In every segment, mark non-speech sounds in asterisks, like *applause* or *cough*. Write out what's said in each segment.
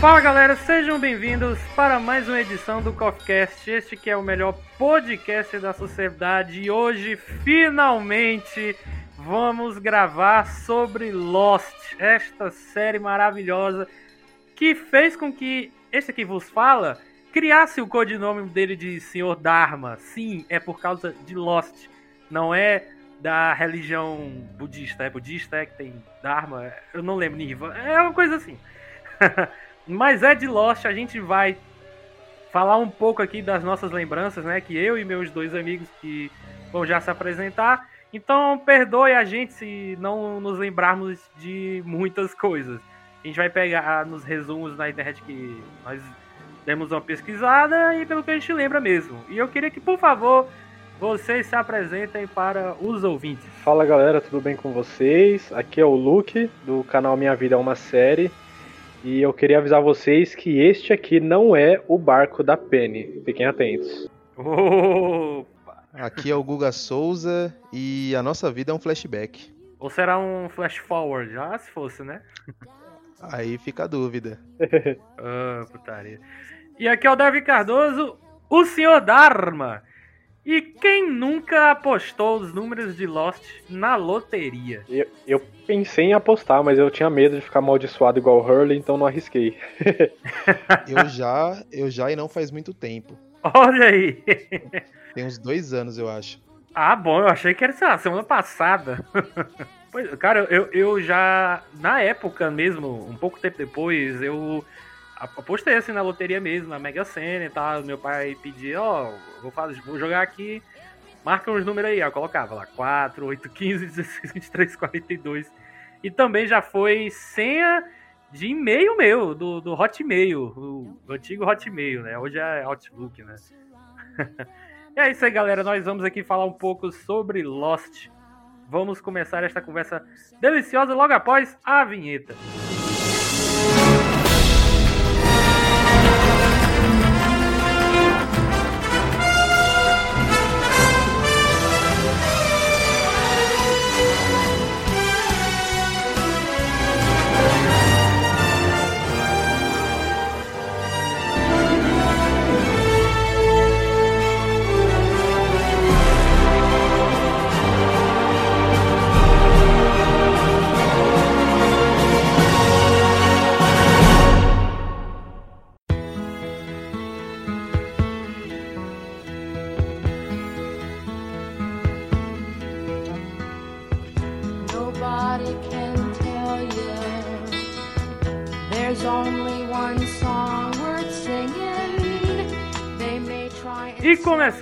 Fala galera, sejam bem-vindos para mais uma edição do CoffeeCast, este que é o melhor podcast da sociedade e hoje finalmente vamos gravar sobre Lost, esta série maravilhosa que fez com que este que vos fala criasse o codinome dele de Senhor Dharma. Sim, é por causa de Lost, não é da religião budista, é budista, é que tem Dharma, eu não lembro, Niva, é uma coisa assim. *laughs* Mas é de Lost, a gente vai falar um pouco aqui das nossas lembranças, né? Que eu e meus dois amigos que vão já se apresentar. Então, perdoe a gente se não nos lembrarmos de muitas coisas. A gente vai pegar nos resumos na internet que nós demos uma pesquisada e pelo que a gente lembra mesmo. E eu queria que, por favor, vocês se apresentem para os ouvintes. Fala galera, tudo bem com vocês? Aqui é o Luke, do canal Minha Vida é uma Série. E eu queria avisar vocês que este aqui não é o barco da Penny. Fiquem atentos. Opa! Aqui é o Guga Souza e a nossa vida é um flashback. Ou será um flash forward? Já se fosse, né? *laughs* Aí fica a dúvida. *laughs* ah, putaria. E aqui é o Davi Cardoso, o senhor Dharma. E quem nunca apostou os números de Lost na loteria? Eu, eu, pensei em apostar, mas eu tinha medo de ficar amaldiçoado igual o Hurley, então não arrisquei. *laughs* eu já, eu já e não faz muito tempo. Olha aí! Tem uns dois anos, eu acho. Ah, bom, eu achei que era, sei lá, semana passada. *laughs* pois, cara, eu, eu já, na época mesmo, um pouco tempo depois, eu apostei assim na loteria mesmo, na Mega Sena e tal. Meu pai pedia, ó, oh, vou, fazer, vou jogar aqui, marca uns números aí. Eu colocava lá 4, 8, 15, 16, 23, 42. E também já foi senha de e-mail meu, do, do Hotmail, o, o antigo Hotmail, né? Hoje é Outlook, né? *laughs* e é isso aí, galera. Nós vamos aqui falar um pouco sobre Lost. Vamos começar esta conversa deliciosa logo após a vinheta. E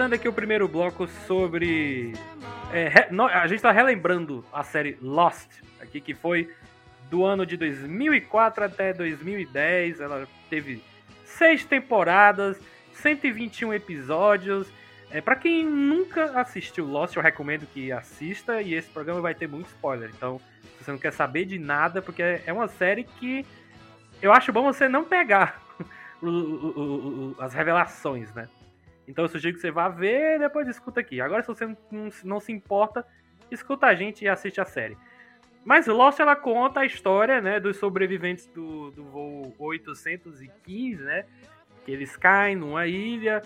começando aqui o primeiro bloco sobre. É, a gente está relembrando a série Lost, aqui que foi do ano de 2004 até 2010. Ela teve seis temporadas, 121 episódios. É, para quem nunca assistiu Lost, eu recomendo que assista. E esse programa vai ter muito spoiler. Então, se você não quer saber de nada, porque é uma série que eu acho bom você não pegar *laughs* o, o, o, as revelações, né? Então eu sugiro que você vá ver e depois escuta aqui. Agora, se você não, não se importa, escuta a gente e assiste a série. Mas Lost ela conta a história né, dos sobreviventes do, do voo 815, né? Que eles caem numa ilha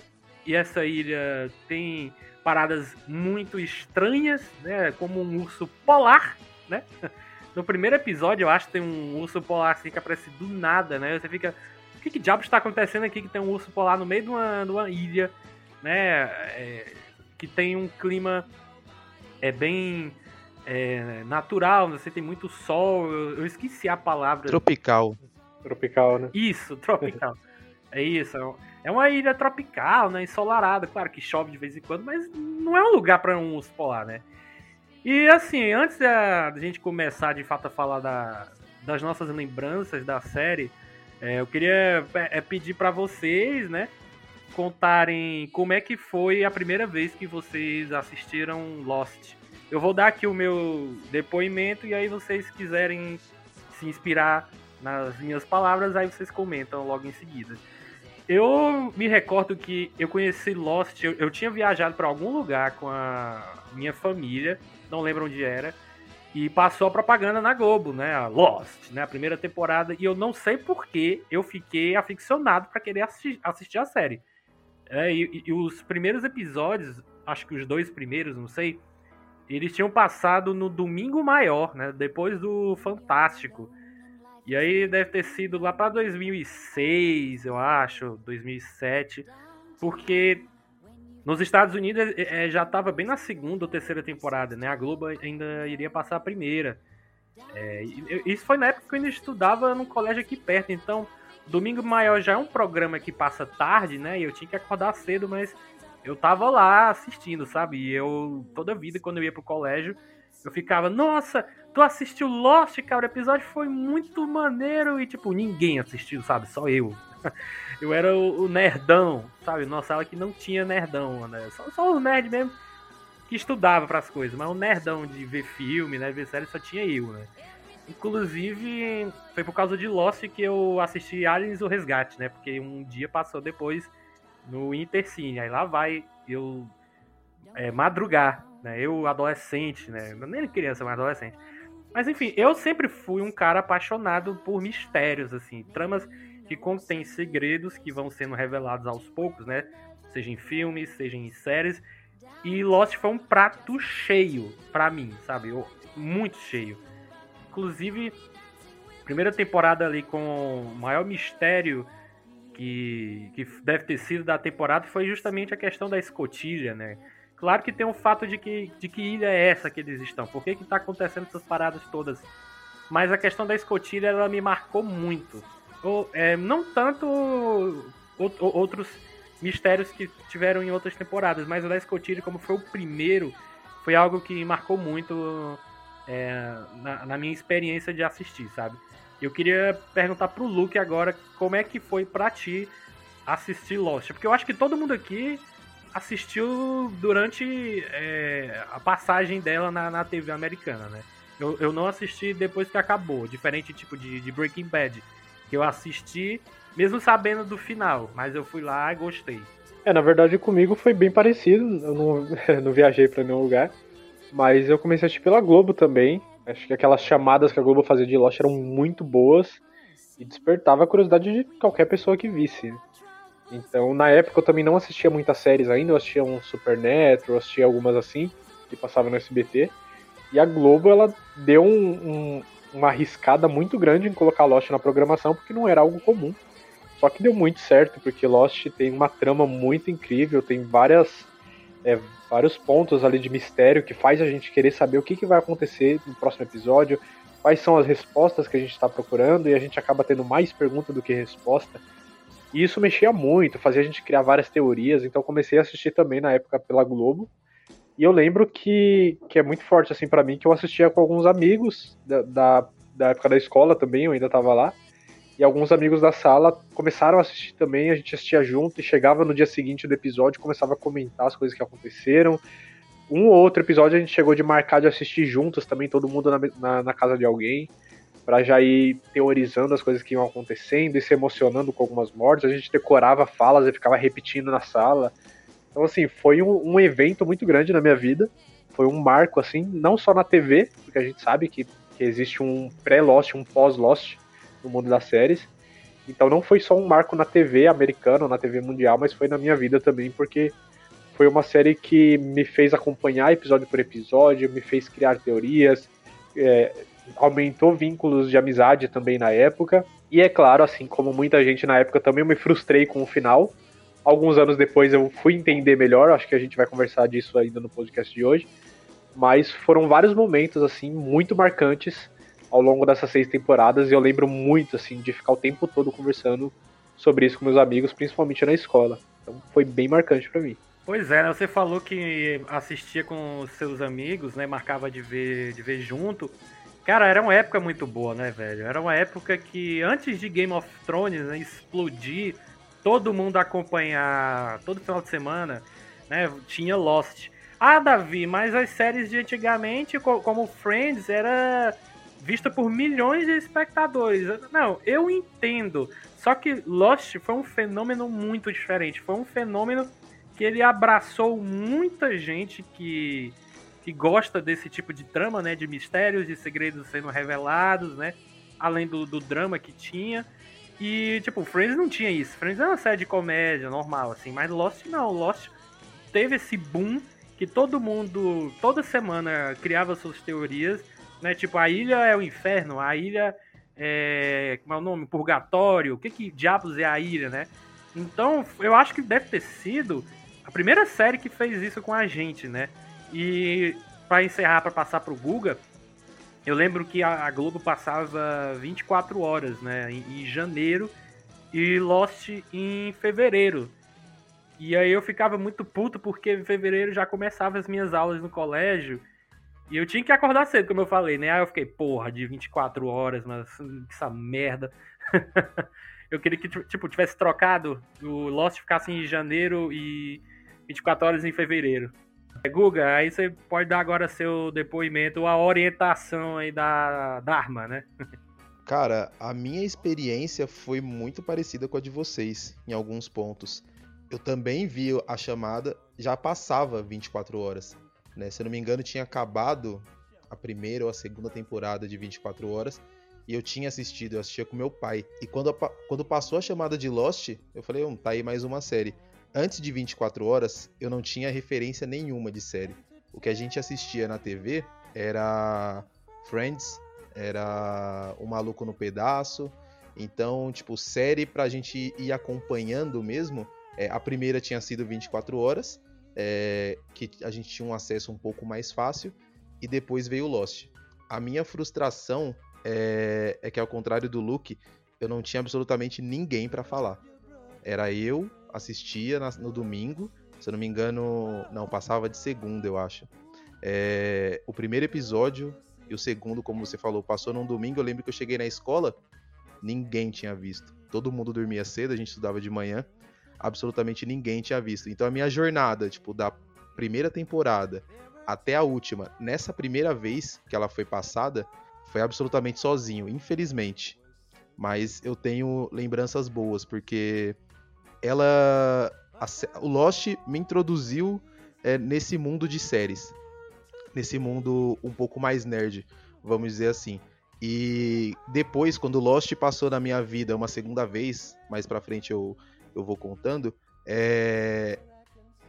e essa ilha tem paradas muito estranhas, né? Como um urso polar, né? *laughs* No primeiro episódio, eu acho que tem um urso polar assim que aparece do nada, né? Você fica. O que, que diabos está acontecendo aqui que tem um urso polar no meio de uma, de uma ilha né? É, que tem um clima é bem é, natural, né? você tem muito sol. Eu, eu, esqueci a palavra. Tropical. Tropical, né? Isso, tropical. *laughs* é isso. É uma ilha tropical, né? Ensolarada, claro que chove de vez em quando, mas não é um lugar para um urso polar, né? E assim, antes da, da, gente começar de fato a falar da, das nossas lembranças da série, é, eu queria é, pedir para vocês, né, contarem como é que foi a primeira vez que vocês assistiram Lost. Eu vou dar aqui o meu depoimento e aí vocês quiserem se inspirar nas minhas palavras, aí vocês comentam logo em seguida. Eu me recordo que eu conheci Lost, eu, eu tinha viajado para algum lugar com a minha família, não lembro onde era, e passou a propaganda na Globo, né? A Lost, né? A primeira temporada, e eu não sei por que eu fiquei aficionado para querer assistir, a série. É, e, e, os primeiros episódios, acho que os dois primeiros, não sei, eles tinham passado no Domingo Maior, né? Depois do Fantástico. E aí deve ter sido lá para 2006, eu acho, 2007, porque nos Estados Unidos é, é já estava bem na segunda ou terceira temporada, né? A Globo ainda iria passar a primeira. É, isso foi na época que eu ainda estudava num colégio aqui perto, então Domingo Maior já é um programa que passa tarde, né? E eu tinha que acordar cedo, mas eu tava lá assistindo, sabe? E eu, toda vida, quando eu ia pro colégio, eu ficava, nossa, tu assistiu Lost, cara? O episódio foi muito maneiro. E, tipo, ninguém assistiu, sabe? Só eu. *laughs* eu era o, o nerdão, sabe? Nossa sala que não tinha nerdão, né? Só, só o nerd mesmo que estudava para as coisas. Mas o nerdão de ver filme, né? Ver série só tinha eu, né? Inclusive, foi por causa de Lost que eu assisti Aliens o Resgate, né? Porque um dia passou depois no Intercine. Aí lá vai eu é, madrugar, né? Eu, adolescente, né? Nem criança, mas adolescente. Mas enfim, eu sempre fui um cara apaixonado por mistérios, assim, tramas que contêm segredos que vão sendo revelados aos poucos, né? Seja em filmes, seja em séries. E Lost foi um prato cheio para mim, sabe? Muito cheio. Inclusive, primeira temporada ali com o maior mistério que, que deve ter sido da temporada foi justamente a questão da escotilha, né? Claro que tem o fato de que, de que ilha é essa que eles estão. Por que, que tá acontecendo essas paradas todas? Mas a questão da escotilha, ela me marcou muito. Ou, é, não tanto outros mistérios que tiveram em outras temporadas, mas o da escotilha, como foi o primeiro, foi algo que marcou muito é, na, na, minha experiência de assistir, sabe? Eu queria perguntar pro Luke agora como é que foi pra ti assistir Lost. Porque eu acho que todo mundo aqui assistiu durante é, a passagem dela na, na TV americana, né? Eu, eu não assisti depois que acabou, diferente tipo de, de Breaking Bad, que eu assisti mesmo sabendo do final, mas eu fui lá e gostei. É, na verdade comigo foi bem parecido, eu não, *laughs* não viajei para nenhum lugar, mas eu comecei a assistir pela Globo também. Acho que aquelas chamadas que a Globo fazia de Lost eram muito boas e despertava a curiosidade de qualquer pessoa que visse. Então, na época eu também não assistia muitas séries ainda, eu assistia um Supernatural, assistia algumas assim, que passavam no SBT. E a Globo, ela deu um, um, uma arriscada muito grande em colocar Lost na programação, porque não era algo comum. Só que deu muito certo, porque Lost tem uma trama muito incrível, tem várias, é, vários pontos ali de mistério que faz a gente querer saber o que, que vai acontecer no próximo episódio, quais são as respostas que a gente está procurando, e a gente acaba tendo mais pergunta do que resposta. E isso mexia muito, fazia a gente criar várias teorias, então comecei a assistir também na época pela Globo. E eu lembro que, que é muito forte assim para mim, que eu assistia com alguns amigos da, da, da época da escola também, eu ainda estava lá. E alguns amigos da sala começaram a assistir também, a gente assistia junto e chegava no dia seguinte do episódio, começava a comentar as coisas que aconteceram. Um ou outro episódio a gente chegou de marcar de assistir juntos também, todo mundo na, na, na casa de alguém para já ir teorizando as coisas que iam acontecendo e se emocionando com algumas mortes. A gente decorava falas e ficava repetindo na sala. Então, assim, foi um, um evento muito grande na minha vida. Foi um marco, assim, não só na TV, porque a gente sabe que, que existe um pré-Lost, um pós-Lost no mundo das séries. Então, não foi só um marco na TV americana, na TV mundial, mas foi na minha vida também, porque foi uma série que me fez acompanhar episódio por episódio, me fez criar teorias, é, aumentou vínculos de amizade também na época. E é claro, assim como muita gente na época também me frustrei com o final. Alguns anos depois eu fui entender melhor, acho que a gente vai conversar disso ainda no podcast de hoje. Mas foram vários momentos assim muito marcantes ao longo dessas seis temporadas e eu lembro muito assim de ficar o tempo todo conversando sobre isso com meus amigos, principalmente na escola. Então foi bem marcante para mim. Pois é, né? Você falou que assistia com seus amigos, né? Marcava de ver, de ver junto. Cara, era uma época muito boa, né, velho? Era uma época que antes de Game of Thrones né, explodir, todo mundo acompanhar todo final de semana, né? Tinha Lost. Ah, Davi, mas as séries de antigamente, como Friends, era vista por milhões de espectadores. Não, eu entendo. Só que Lost foi um fenômeno muito diferente. Foi um fenômeno que ele abraçou muita gente que, que gosta desse tipo de trama, né? De mistérios, de segredos sendo revelados, né? Além do, do drama que tinha. E, tipo, Friends não tinha isso. Friends era uma série de comédia normal, assim. Mas Lost não. Lost teve esse boom que todo mundo, toda semana, criava suas teorias, né? Tipo, a ilha é o inferno, a ilha é. Como é o nome? Purgatório. O que que diabos é a ilha, né? Então, eu acho que deve ter sido a primeira série que fez isso com a gente, né? E para encerrar, para passar pro Guga, eu lembro que a Globo passava 24 horas, né? Em, janeiro e Lost em fevereiro. E aí eu ficava muito puto porque em fevereiro já começava as minhas aulas no colégio. E eu tinha que acordar cedo, como eu falei, né? Aí eu fiquei, porra, de 24 horas, mas essa merda. *laughs* eu queria que, tipo, tivesse trocado, o Lost ficasse em janeiro e 24 horas em fevereiro. Guga, aí você pode dar agora seu depoimento, a orientação aí da Dharma, né? *laughs* Cara, a minha experiência foi muito parecida com a de vocês, em alguns pontos eu também vi a chamada, já passava 24 horas. Né? Se eu não me engano, tinha acabado a primeira ou a segunda temporada de 24 horas. E eu tinha assistido, eu assistia com meu pai. E quando, quando passou a chamada de Lost, eu falei, um, tá aí mais uma série. Antes de 24 horas, eu não tinha referência nenhuma de série. O que a gente assistia na TV era Friends, era O Maluco no Pedaço. Então, tipo, série pra gente ir acompanhando mesmo, é, a primeira tinha sido 24 horas, é, que a gente tinha um acesso um pouco mais fácil, e depois veio Lost. A minha frustração é, é que, ao contrário do Luke, eu não tinha absolutamente ninguém para falar. Era eu, assistia no domingo, se eu não me engano, não, passava de segunda, eu acho. É, o primeiro episódio e o segundo, como você falou, passou num domingo. Eu lembro que eu cheguei na escola, ninguém tinha visto. Todo mundo dormia cedo, a gente estudava de manhã absolutamente ninguém tinha visto. Então a minha jornada, tipo, da primeira temporada até a última, nessa primeira vez que ela foi passada, foi absolutamente sozinho, infelizmente. Mas eu tenho lembranças boas, porque ela. A, o Lost me introduziu é, nesse mundo de séries. Nesse mundo um pouco mais nerd, vamos dizer assim. E depois, quando Lost passou na minha vida uma segunda vez, mais pra frente eu, eu vou contando, é,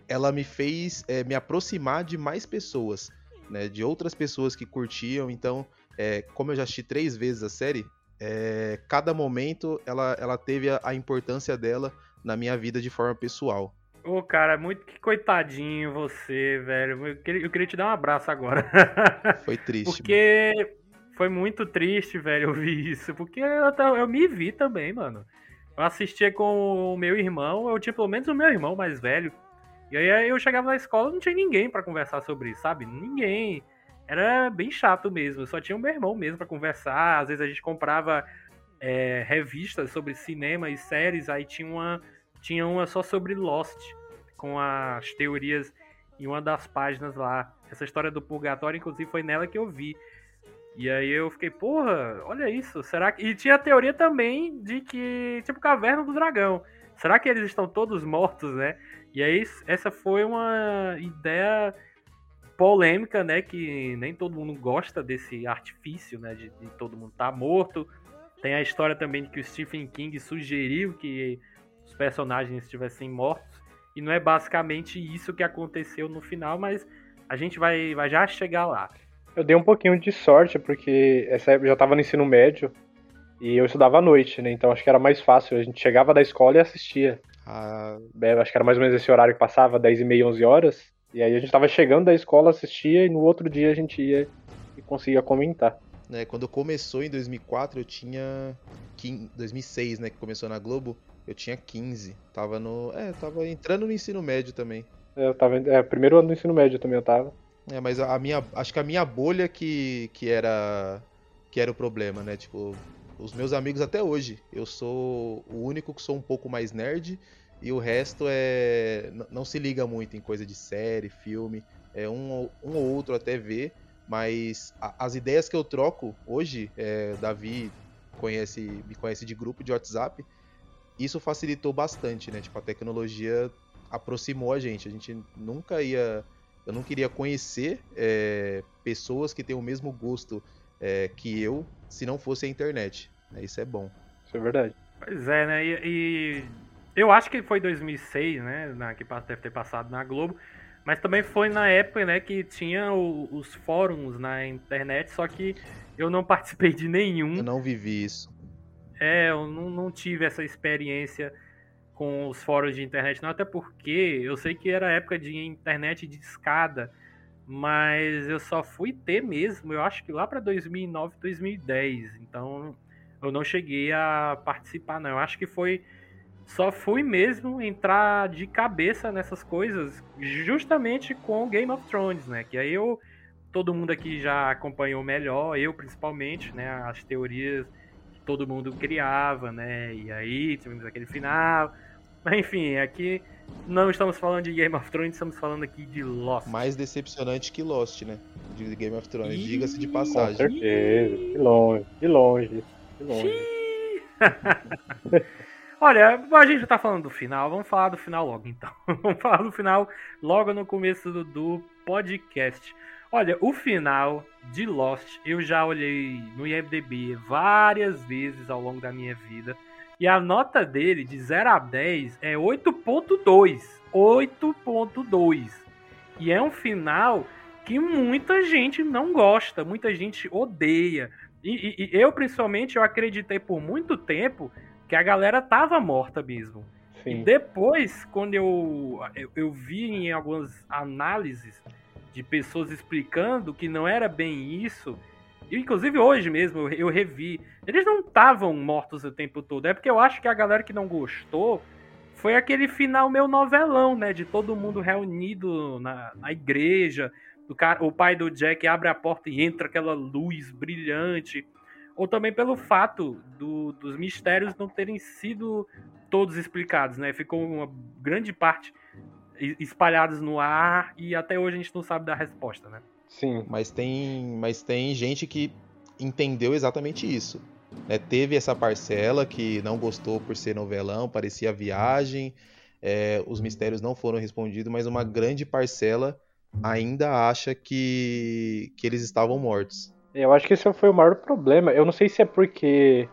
ela me fez é, me aproximar de mais pessoas, né, de outras pessoas que curtiam. Então, é, como eu já assisti três vezes a série, é, cada momento ela, ela teve a, a, importância dela na minha vida de forma pessoal. Ô, oh, cara, muito que coitadinho você, velho. Eu queria, eu queria te dar um abraço agora. *laughs* Foi triste. Porque mano. foi muito triste, velho, ouvir isso. Porque eu, eu me vi também, mano. Eu assistia com o meu irmão, eu tinha pelo menos o meu irmão mais velho. E aí eu chegava na escola não tinha ninguém para conversar sobre isso, sabe? Ninguém. Era bem chato mesmo. Só tinha o meu irmão mesmo para conversar. Às vezes a gente comprava é, revistas sobre cinema e séries. Aí tinha uma, tinha uma só sobre Lost, com as teorias em uma das páginas lá. Essa história do purgatório, inclusive, foi nela que eu vi. E aí eu fiquei, porra, olha isso, será que. E tinha a teoria também de que, tipo, Caverna do Dragão. Será que eles estão todos mortos, né? E aí essa foi uma ideia polêmica, né? Que nem todo mundo gosta desse artifício, né? De, de todo mundo estar tá morto. Tem a história também de que o Stephen King sugeriu que os personagens estivessem mortos. E não é basicamente isso que aconteceu no final, mas a gente vai, vai já chegar lá. Eu dei um pouquinho de sorte, porque essa época eu já estava no ensino médio e eu estudava à noite, né? Então acho que era mais fácil. A gente chegava da escola e assistia. Ah. É, acho que era mais ou menos esse horário que passava, 10 e meia, 11 horas. E aí a gente estava chegando da escola, assistia e no outro dia a gente ia e conseguia comentar. É, quando começou em 2004, eu tinha. 2006, né? Que começou na Globo. Eu tinha 15. Tava no. É, tava entrando no ensino médio também. É, eu tava. É, primeiro ano do ensino médio também eu tava. É, mas a minha. Acho que a minha bolha que, que era. Que era o problema, né? Tipo, os meus amigos até hoje. Eu sou o único que sou um pouco mais nerd. E o resto é. Não se liga muito em coisa de série, filme. É um, um ou outro até vê. Mas a, as ideias que eu troco hoje, é, Davi conhece, me conhece de grupo de WhatsApp, isso facilitou bastante, né? Tipo, a tecnologia aproximou a gente. A gente nunca ia. Eu não queria conhecer é, pessoas que têm o mesmo gosto é, que eu se não fosse a internet. Isso é bom. Isso é verdade. Pois é, né? E, e eu acho que foi 2006, né? Na, que deve ter passado na Globo. Mas também foi na época, né, que tinha o, os fóruns na internet, só que eu não *laughs* participei de nenhum. Eu não vivi isso. É, eu não, não tive essa experiência com os fóruns de internet, não, até porque eu sei que era época de internet de escada, mas eu só fui ter mesmo, eu acho que lá para 2009, 2010. Então eu não cheguei a participar, não. Eu acho que foi só fui mesmo entrar de cabeça nessas coisas justamente com Game of Thrones, né? Que aí eu todo mundo aqui já acompanhou melhor, eu principalmente, né? As teorias que todo mundo criava, né? E aí tivemos aquele final. Mas enfim, aqui não estamos falando de Game of Thrones, estamos falando aqui de Lost. Mais decepcionante que Lost, né? De Game of Thrones, diga-se de passagem. Com certeza, de longe, de longe, de longe. *laughs* Olha, a gente já tá falando do final, vamos falar do final logo então. *laughs* vamos falar do final logo no começo do, do, podcast. Olha, o final de Lost eu já olhei no IMDb várias vezes ao longo da minha vida. E a nota dele de 0 a 10 é 8.2. 8.2. E é um final que muita gente não gosta, muita gente odeia. E, e, e eu, principalmente, eu acreditei por muito tempo que a galera tava morta mesmo. Sim. E depois, quando eu, eu, eu, vi em algumas análises de pessoas explicando que não era bem isso, e inclusive hoje mesmo eu, revi, eles não estavam mortos o tempo todo. É porque eu acho que a galera que não gostou foi aquele final meio novelão, né? De todo mundo reunido na, na igreja. Cara, o pai do Jack abre a porta e entra aquela luz brilhante ou também pelo fato do, dos mistérios não terem sido todos explicados, né? Ficou uma grande parte espalhados no ar e até hoje a gente não sabe da resposta, né? Sim, mas tem, mas tem gente que entendeu exatamente isso. Né? Teve essa parcela que não gostou por ser novelão, parecia viagem, é, os mistérios não foram respondidos, mas uma grande parcela ainda acha que, que eles estavam mortos. Eu acho que esse foi o maior problema. Eu não sei se é porque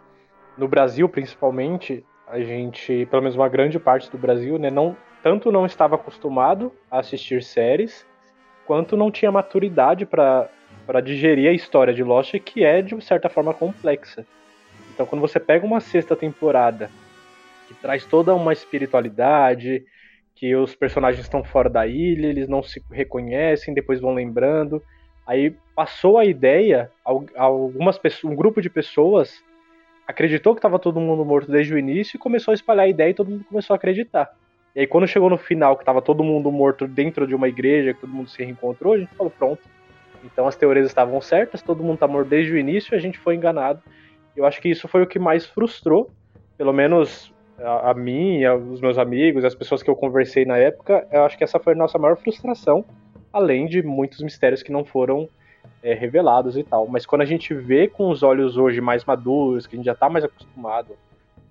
no Brasil, principalmente, a gente, pelo menos uma grande parte do Brasil, né, não tanto não estava acostumado a assistir séries, quanto não tinha maturidade para para digerir a história de Lost, que é de certa forma complexa. Então, quando você pega uma sexta temporada que traz toda uma espiritualidade, que os personagens estão fora da ilha, eles não se reconhecem, depois vão lembrando, Aí passou a ideia, algumas pessoas, um grupo de pessoas acreditou que estava todo mundo morto desde o início e começou a espalhar a ideia e todo mundo começou a acreditar. E aí quando chegou no final, que estava todo mundo morto dentro de uma igreja, que todo mundo se reencontrou, a gente falou, pronto. Então as teorias estavam certas, todo mundo está morto desde o início a gente foi enganado. Eu acho que isso foi o que mais frustrou, pelo menos a, a mim, os meus amigos, as pessoas que eu conversei na época, eu acho que essa foi a nossa maior frustração além de muitos mistérios que não foram é, revelados e tal. Mas quando a gente vê com os olhos hoje mais maduros, que a gente já está mais acostumado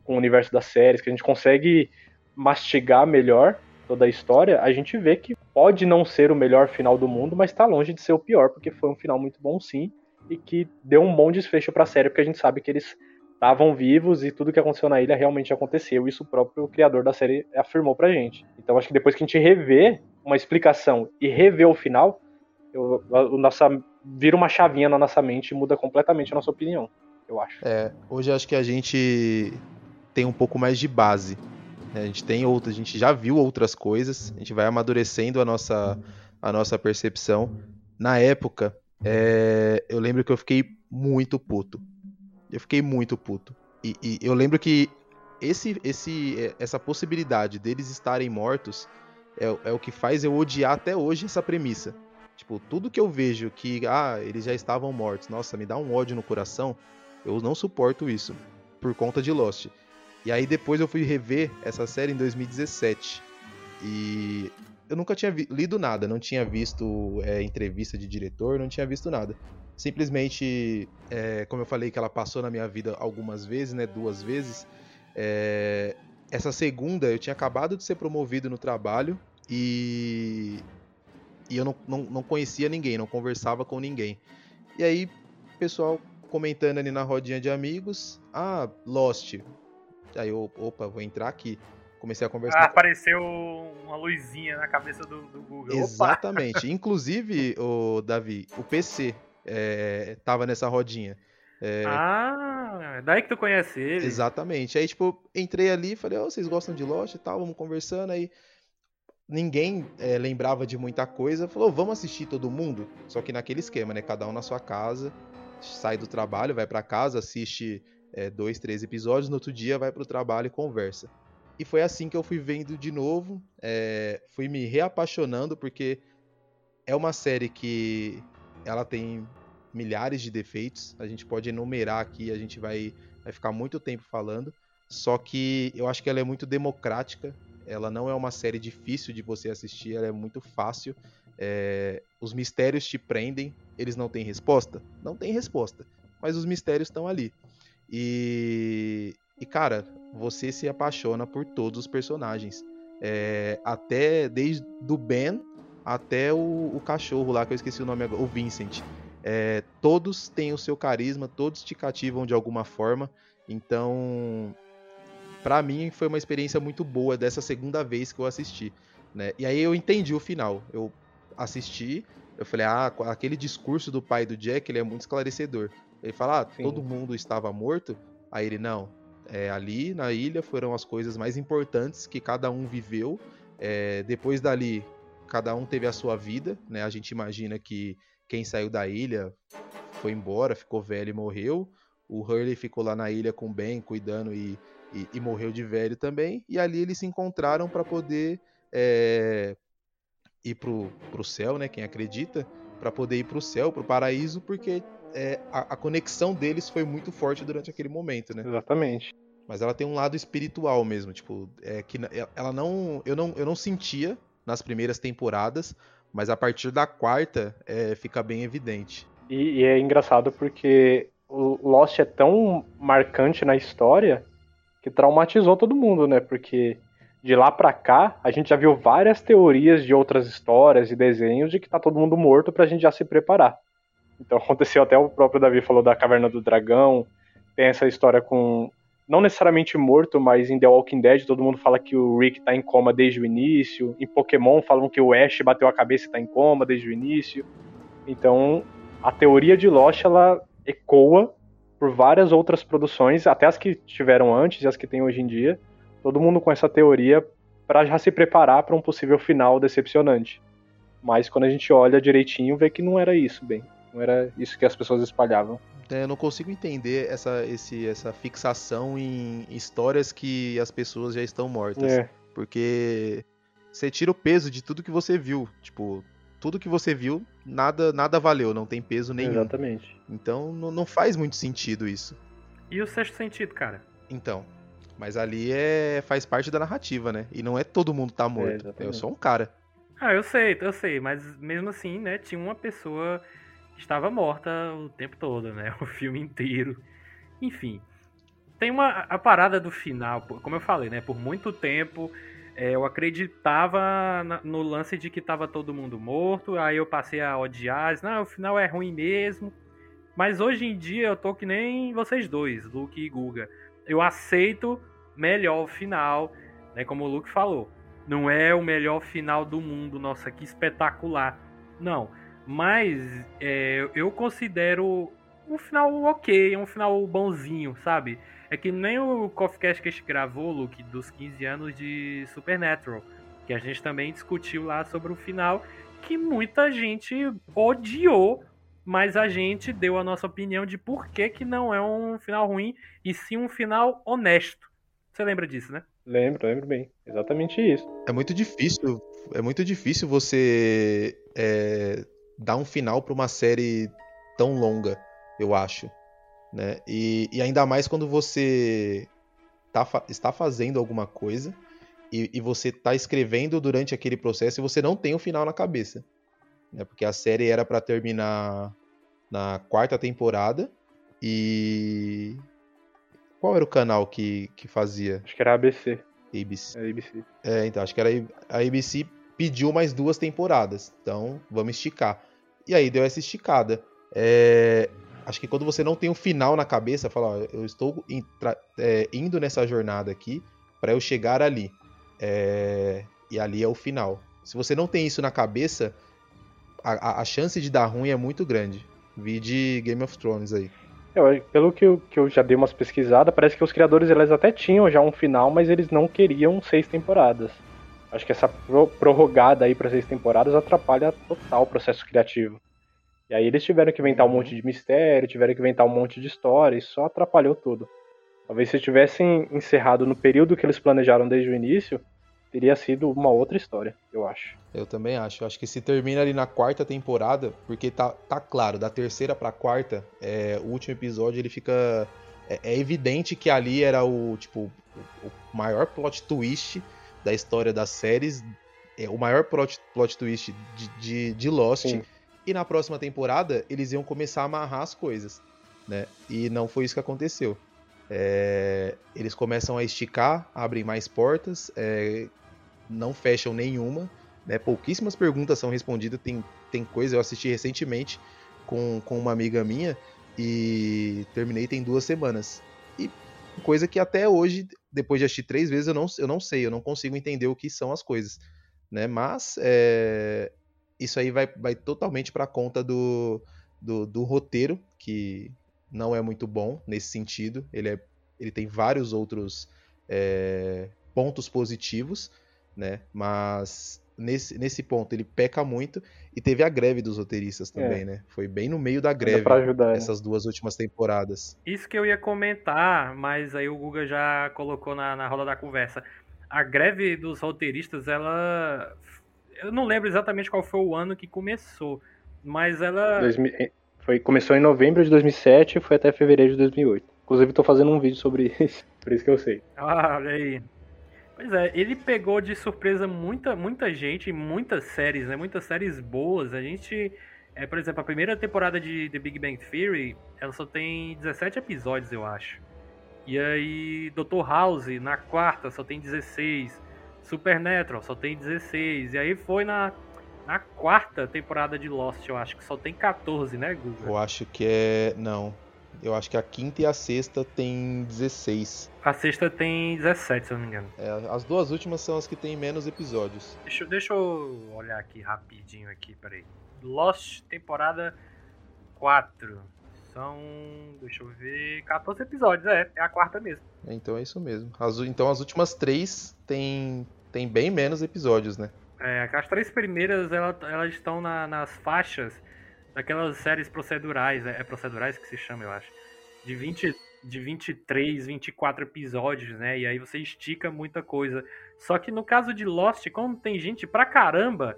com o universo das séries, que a gente consegue mastigar melhor toda a história, a gente vê que pode não ser o melhor final do mundo, mas está longe de ser o pior, porque foi um final muito bom sim, e que deu um bom desfecho para a série, porque a gente sabe que eles estavam vivos e tudo que aconteceu na ilha realmente aconteceu. Isso o próprio criador da série afirmou pra gente. Então acho que depois que a gente revê uma explicação e rever o final, eu, a, nossa, vira uma chavinha na nossa mente e muda completamente a nossa opinião, eu acho. É, hoje acho que a gente tem um pouco mais de base. Né? A gente tem outras, a gente já viu outras coisas, a gente vai amadurecendo a nossa, a nossa percepção. Na época, é, eu lembro que eu fiquei muito puto. Eu fiquei muito puto. E, e eu lembro que esse, esse, essa possibilidade deles estarem mortos é, é o que faz eu odiar até hoje essa premissa. Tipo, tudo que eu vejo que, ah, eles já estavam mortos, nossa, me dá um ódio no coração, eu não suporto isso, por conta de Lost. E aí depois eu fui rever essa série em 2017. E eu nunca tinha lido nada, não tinha visto é, entrevista de diretor, não tinha visto nada. Simplesmente, é, como eu falei que ela passou na minha vida algumas vezes, né, duas vezes, é, essa segunda eu tinha acabado de ser promovido no trabalho e, e eu não, não, não conhecia ninguém, não conversava com ninguém. E aí, pessoal comentando ali na rodinha de amigos, ah, Lost. Aí eu, opa, vou entrar aqui. Comecei a conversar. Ah, apareceu uma luzinha na cabeça do, do Google. Exatamente. *laughs* Inclusive, o Davi, o PC é, tava nessa rodinha. É... Ah, daí que tu conhece ele. Exatamente. Aí, tipo, entrei ali e falei, oh, vocês gostam de Lost e tal, vamos conversando. Aí ninguém é, lembrava de muita coisa. Falou, vamos assistir todo mundo? Só que naquele esquema, né? Cada um na sua casa, sai do trabalho, vai para casa, assiste é, dois, três episódios, no outro dia vai pro trabalho e conversa. E foi assim que eu fui vendo de novo, é, fui me reapaixonando, porque é uma série que ela tem milhares de defeitos, a gente pode enumerar aqui, a gente vai, vai ficar muito tempo falando, só que eu acho que ela é muito democrática, ela não é uma série difícil de você assistir, ela é muito fácil, é, os mistérios te prendem, eles não têm resposta? Não tem resposta, mas os mistérios estão ali. E, e cara, você se apaixona por todos os personagens. É, até desde do Ben até o, o, cachorro lá, que eu esqueci o nome agora, o Vincent. É, todos têm o seu carisma, todos te cativam de alguma forma. Então, para mim foi uma experiência muito boa dessa segunda vez que eu assisti. Né? E aí eu entendi o final. Eu assisti, eu falei, ah, aquele discurso do pai do Jack ele é muito esclarecedor. Ele fala, ah, todo mundo estava morto. Aí ele, não, é, ali na ilha foram as coisas mais importantes que cada um viveu. É, depois dali, cada um teve a sua vida, né? A gente imagina que quem saiu da ilha foi embora, ficou velho e morreu. O Hurley ficou lá na ilha com o Ben, cuidando e, e, e morreu de velho também. E ali eles se encontraram para poder é, ir pro, pro céu, né? Quem acredita, para poder ir pro céu, pro paraíso, porque é, a, a, conexão deles foi muito forte durante aquele momento, né? Exatamente. Mas ela tem um lado espiritual mesmo, tipo, é que ela não, eu não, eu não sentia nas primeiras temporadas, mas a partir da quarta é, fica bem evidente. E, e, é engraçado porque o Lost é tão marcante na história que traumatizou todo mundo, né? Porque de lá para cá a gente já viu várias teorias de outras histórias e desenhos de que tá todo mundo morto pra gente já se preparar. Então *laughs* aconteceu até o próprio Davi falou da Caverna do Dragão, tem essa história com não necessariamente morto, mas em The Walking Dead todo mundo fala que o Rick tá em coma desde o início. Em Pokémon falam que o Ash bateu a cabeça e tá em coma desde o início. Então, a teoria de Lost ela ecoa por várias outras produções, até as que tiveram antes e as que tem hoje em dia. Todo mundo com essa teoria para já se preparar para um possível final decepcionante. Mas quando a gente olha direitinho, vê que não era isso, bem. Não era isso que as pessoas espalhavam. É, eu não consigo entender essa, esse, essa fixação em histórias que as pessoas já estão mortas. É. Porque você tira o peso de tudo que você viu. Tipo, tudo que você viu, nada nada valeu, não tem peso nenhum. Exatamente. Então não, não faz muito sentido isso. E o sexto sentido, cara? Então. Mas ali é faz parte da narrativa, né? E não é todo mundo tá morto. É, eu sou um cara. Ah, eu sei, eu sei, mas mesmo assim, né, tinha uma pessoa estava morta o tempo todo, né? *laughs* O filme inteiro. Enfim. Tem uma a parada do final, como eu falei, né? Por muito tempo é, eu acreditava no lance de que estava todo mundo morto, aí eu passei a odiar, não, o final é ruim mesmo. Mas hoje em dia eu tô que nem vocês dois, Luke e Guga. Eu aceito melhor o final, né? Como o Luke falou. Não é o melhor final do mundo, nossa, que espetacular. Não mas é, eu considero um final ok, um final bonzinho, sabe? É que nem o Coffee Cast que a gente gravou, Luke, dos 15 anos de Supernatural. Que a gente também discutiu lá sobre o final, que muita gente odiou, mas a gente deu a nossa opinião de por que, que não é um final ruim, e sim um final honesto, Você lembra disso, né? Lembro, lembro bem. Exatamente isso. É muito difícil, é muito difícil você é, dar um final para uma série tão longa, eu acho. Né? E, e ainda mais quando você tá, está fazendo alguma coisa e, e você está escrevendo durante aquele processo e você não tem o final na cabeça. Né? Porque a série era para terminar na quarta temporada e. Qual era o canal que, que fazia? Acho que era a ABC. ABC. É ABC. É, então, acho que era a ABC pediu mais duas temporadas. Então, vamos esticar. E aí deu essa esticada. É, acho que quando você não tem um final na cabeça, fala, ó, eu estou é, indo nessa jornada aqui para eu chegar ali. É, e ali é o final. Se você não tem isso na cabeça, a, a, chance de dar ruim é muito grande. Vi de Game of Thrones aí. Eu, pelo que eu, que eu já dei umas pesquisadas, parece que os criadores eles até tinham já um final, mas eles não queriam seis temporadas. Acho que essa prorrogada aí para seis temporadas atrapalha total o processo criativo. E aí eles tiveram que inventar um monte de mistério, tiveram que inventar um monte de história, e só atrapalhou tudo. Talvez se tivessem encerrado no período que eles planejaram desde o início, teria sido uma outra história, eu acho. Eu também acho. Acho que se termina ali na quarta temporada, porque tá, tá claro, da terceira pra quarta, é, o último episódio ele fica. É, é, evidente que ali era o, tipo, o maior plot twist da história das séries, é, o maior plot, plot twist de, de, de Lost. Sim. E na próxima temporada eles iam começar a amarrar as coisas, né? E não foi isso que aconteceu. É, eles começam a esticar, abrem mais portas, é, não fecham nenhuma, né? Pouquíssimas perguntas são respondidas. Tem, tem coisa, eu assisti recentemente com, com uma amiga minha e terminei tem duas semanas. E coisa que até hoje, depois de assistir três vezes, eu não, eu não sei, eu não consigo entender o que são as coisas. Né? Mas é, isso aí vai, vai totalmente para conta do, do, do roteiro, que não é muito bom nesse sentido. Ele, é, ele tem vários outros é, pontos positivos, né? Mas nesse, nesse ponto ele peca muito. E teve a greve dos roteiristas também, é. né? Foi bem no meio da greve ajudar, né? essas né? duas últimas temporadas. Isso que eu ia comentar, mas aí o Guga já colocou na, na roda da conversa. A greve dos roteiristas, ela. Eu não lembro exatamente qual foi o ano que começou, mas ela. Foi, começou em novembro de 2007 e foi até fevereiro de 2008. Inclusive, estou fazendo um vídeo sobre isso, *laughs* por isso que eu sei. Ah, olha aí. Pois é, ele pegou de surpresa muita, muita gente, muitas séries, né? Muitas séries boas. A gente, é, por exemplo, a primeira temporada de The Big Bang Theory, ela só tem 17 episódios, eu acho. E aí, Dr. House, na quarta, só tem 16. Supernatural, só tem 16. E aí foi na na quarta temporada de Lost, eu acho que só tem 14, né, Google? Eu acho que é. Não. Eu acho que a quinta e a sexta tem 16. A sexta tem 17, se eu não me engano. É, as duas últimas são as que tem menos episódios. Deixa, deixa eu olhar aqui rapidinho aqui, peraí. Lost, temporada 4. São, deixa eu ver, 14 episódios, é, é a quarta mesmo. Então é isso mesmo. As, então as últimas três tem, tem bem menos episódios, né? É, as três primeiras elas, elas estão na, nas faixas daquelas séries procedurais, é, é, procedurais que se chama, eu acho. De 20, de 23, 24 episódios, né? E aí você estica muita coisa. Só que no caso de Lost, como tem gente pra caramba,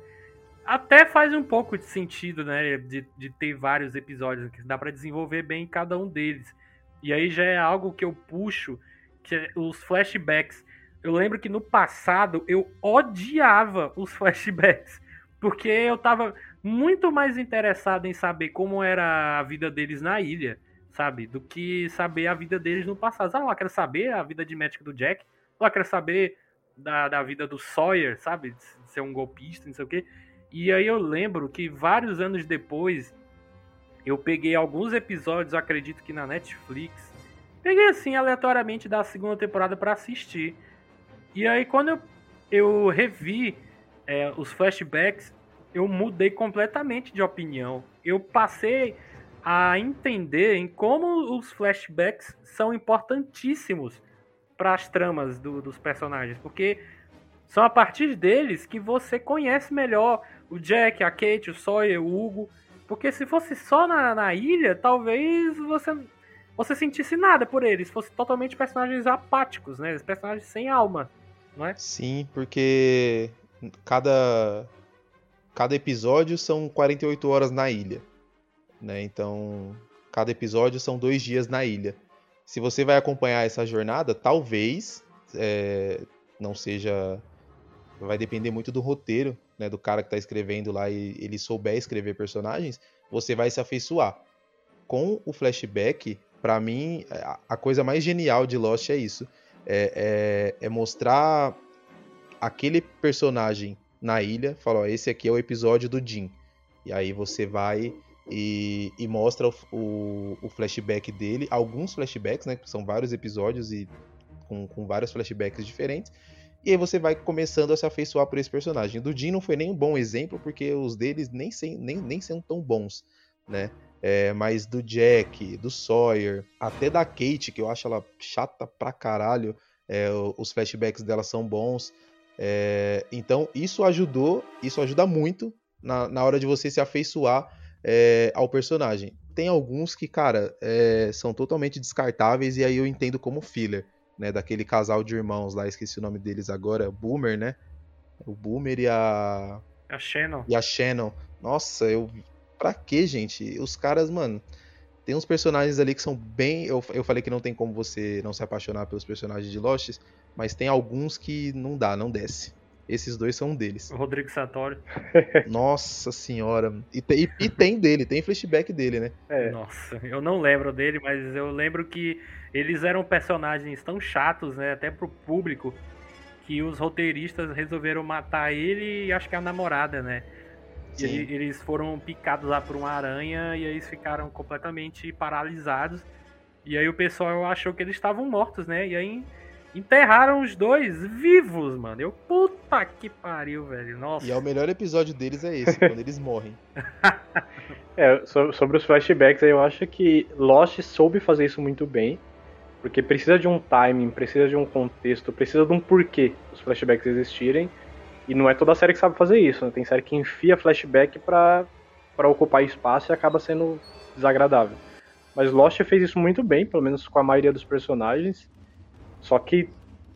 até faz um pouco de sentido, né? De, de ter vários episódios, que dá para desenvolver bem cada um deles. E aí já é algo que eu puxo, que é os flashbacks. Eu lembro que no passado eu odiava os *laughs* flashbacks, porque eu tava muito mais interessado em saber como era a vida deles na ilha, sabe? Do que saber a vida deles no passado. Ah, lá, quero saber a vida de médico do Jack, lá, quero saber da, da vida do Sawyer, sabe? De ser um golpista, não sei o quê. E aí eu lembro que vários anos depois eu peguei alguns episódios, acredito que na Netflix. Peguei assim aleatoriamente da segunda temporada para assistir. E aí, quando eu, eu revi é, os flashbacks, eu mudei completamente de opinião. Eu passei a entender em como os flashbacks são importantíssimos para as tramas do, dos personagens, porque são a partir deles que você conhece melhor o Jack, a Kate, o Sawyer, o Hugo. Porque se fosse só na, na ilha, talvez você você sentisse nada por eles, fosse totalmente personagens apáticos, né? Personagens sem alma, não é? Sim, porque cada cada episódio são 48 horas na ilha, né? Então, cada episódio são dois dias na ilha. Se você vai acompanhar essa jornada, talvez é, não seja. Vai depender muito do roteiro, né? Do cara que tá escrevendo lá e ele souber escrever personagens, você vai se afeiçoar. Com o flashback, para mim, a coisa mais genial de Lost é isso. É, é, é mostrar aquele personagem na ilha, fala, ó, esse aqui é o episódio do Jim. E aí você vai e, e mostra o, o, o, flashback dele, alguns flashbacks, né? Que são vários episódios e com, com vários flashbacks diferentes. E aí você vai começando a se afeiçoar por esse personagem. Do Jim não foi nem um bom exemplo, porque os deles nem, sem, nem, nem são tão bons, né? É, mas do Jack, do Sawyer, até da Kate, que eu acho ela chata pra caralho, é, os flashbacks dela são bons. É, então isso ajudou, isso ajuda muito na, na hora de você se afeiçoar é, ao personagem. Tem alguns que, cara, é, são totalmente descartáveis e aí eu entendo como filler, né? Daquele casal de irmãos lá, esqueci o nome deles agora, Boomer, né? O Boomer e a. A Shannon. E a Shannon. Nossa, eu. Pra quê, gente? Os caras, mano. Tem uns personagens ali que são bem. Eu, eu falei que não tem como você não se apaixonar pelos personagens de Lost, mas tem alguns que não dá, não desce. Esses dois são um deles. O Rodrigo Sartori. *laughs* Nossa senhora. E, e, e, tem dele, tem flashback dele, né? É. Nossa, eu não lembro dele, mas eu lembro que eles eram personagens tão chatos, né? Até pro público, que os roteiristas resolveram matar ele e acho que a namorada, né? Sim. E aí, eles foram picados lá por uma aranha e aí eles ficaram completamente paralisados. E aí o pessoal achou que eles estavam mortos, né? E aí Enterraram os dois vivos, mano. Eu, puta que pariu, velho. Nossa. E é o melhor episódio deles é esse, quando eles morrem. *laughs* É, sobre os flashbacks, eu acho que Lost soube fazer isso muito bem. Porque precisa de um timing, precisa de um contexto, precisa de um porquê os flashbacks existirem. E não é toda série que sabe fazer isso, né? Tem série que enfia flashback pra ocupar espaço e acaba sendo desagradável. Mas Lost fez isso muito bem, pelo menos com a maioria dos personagens. Só que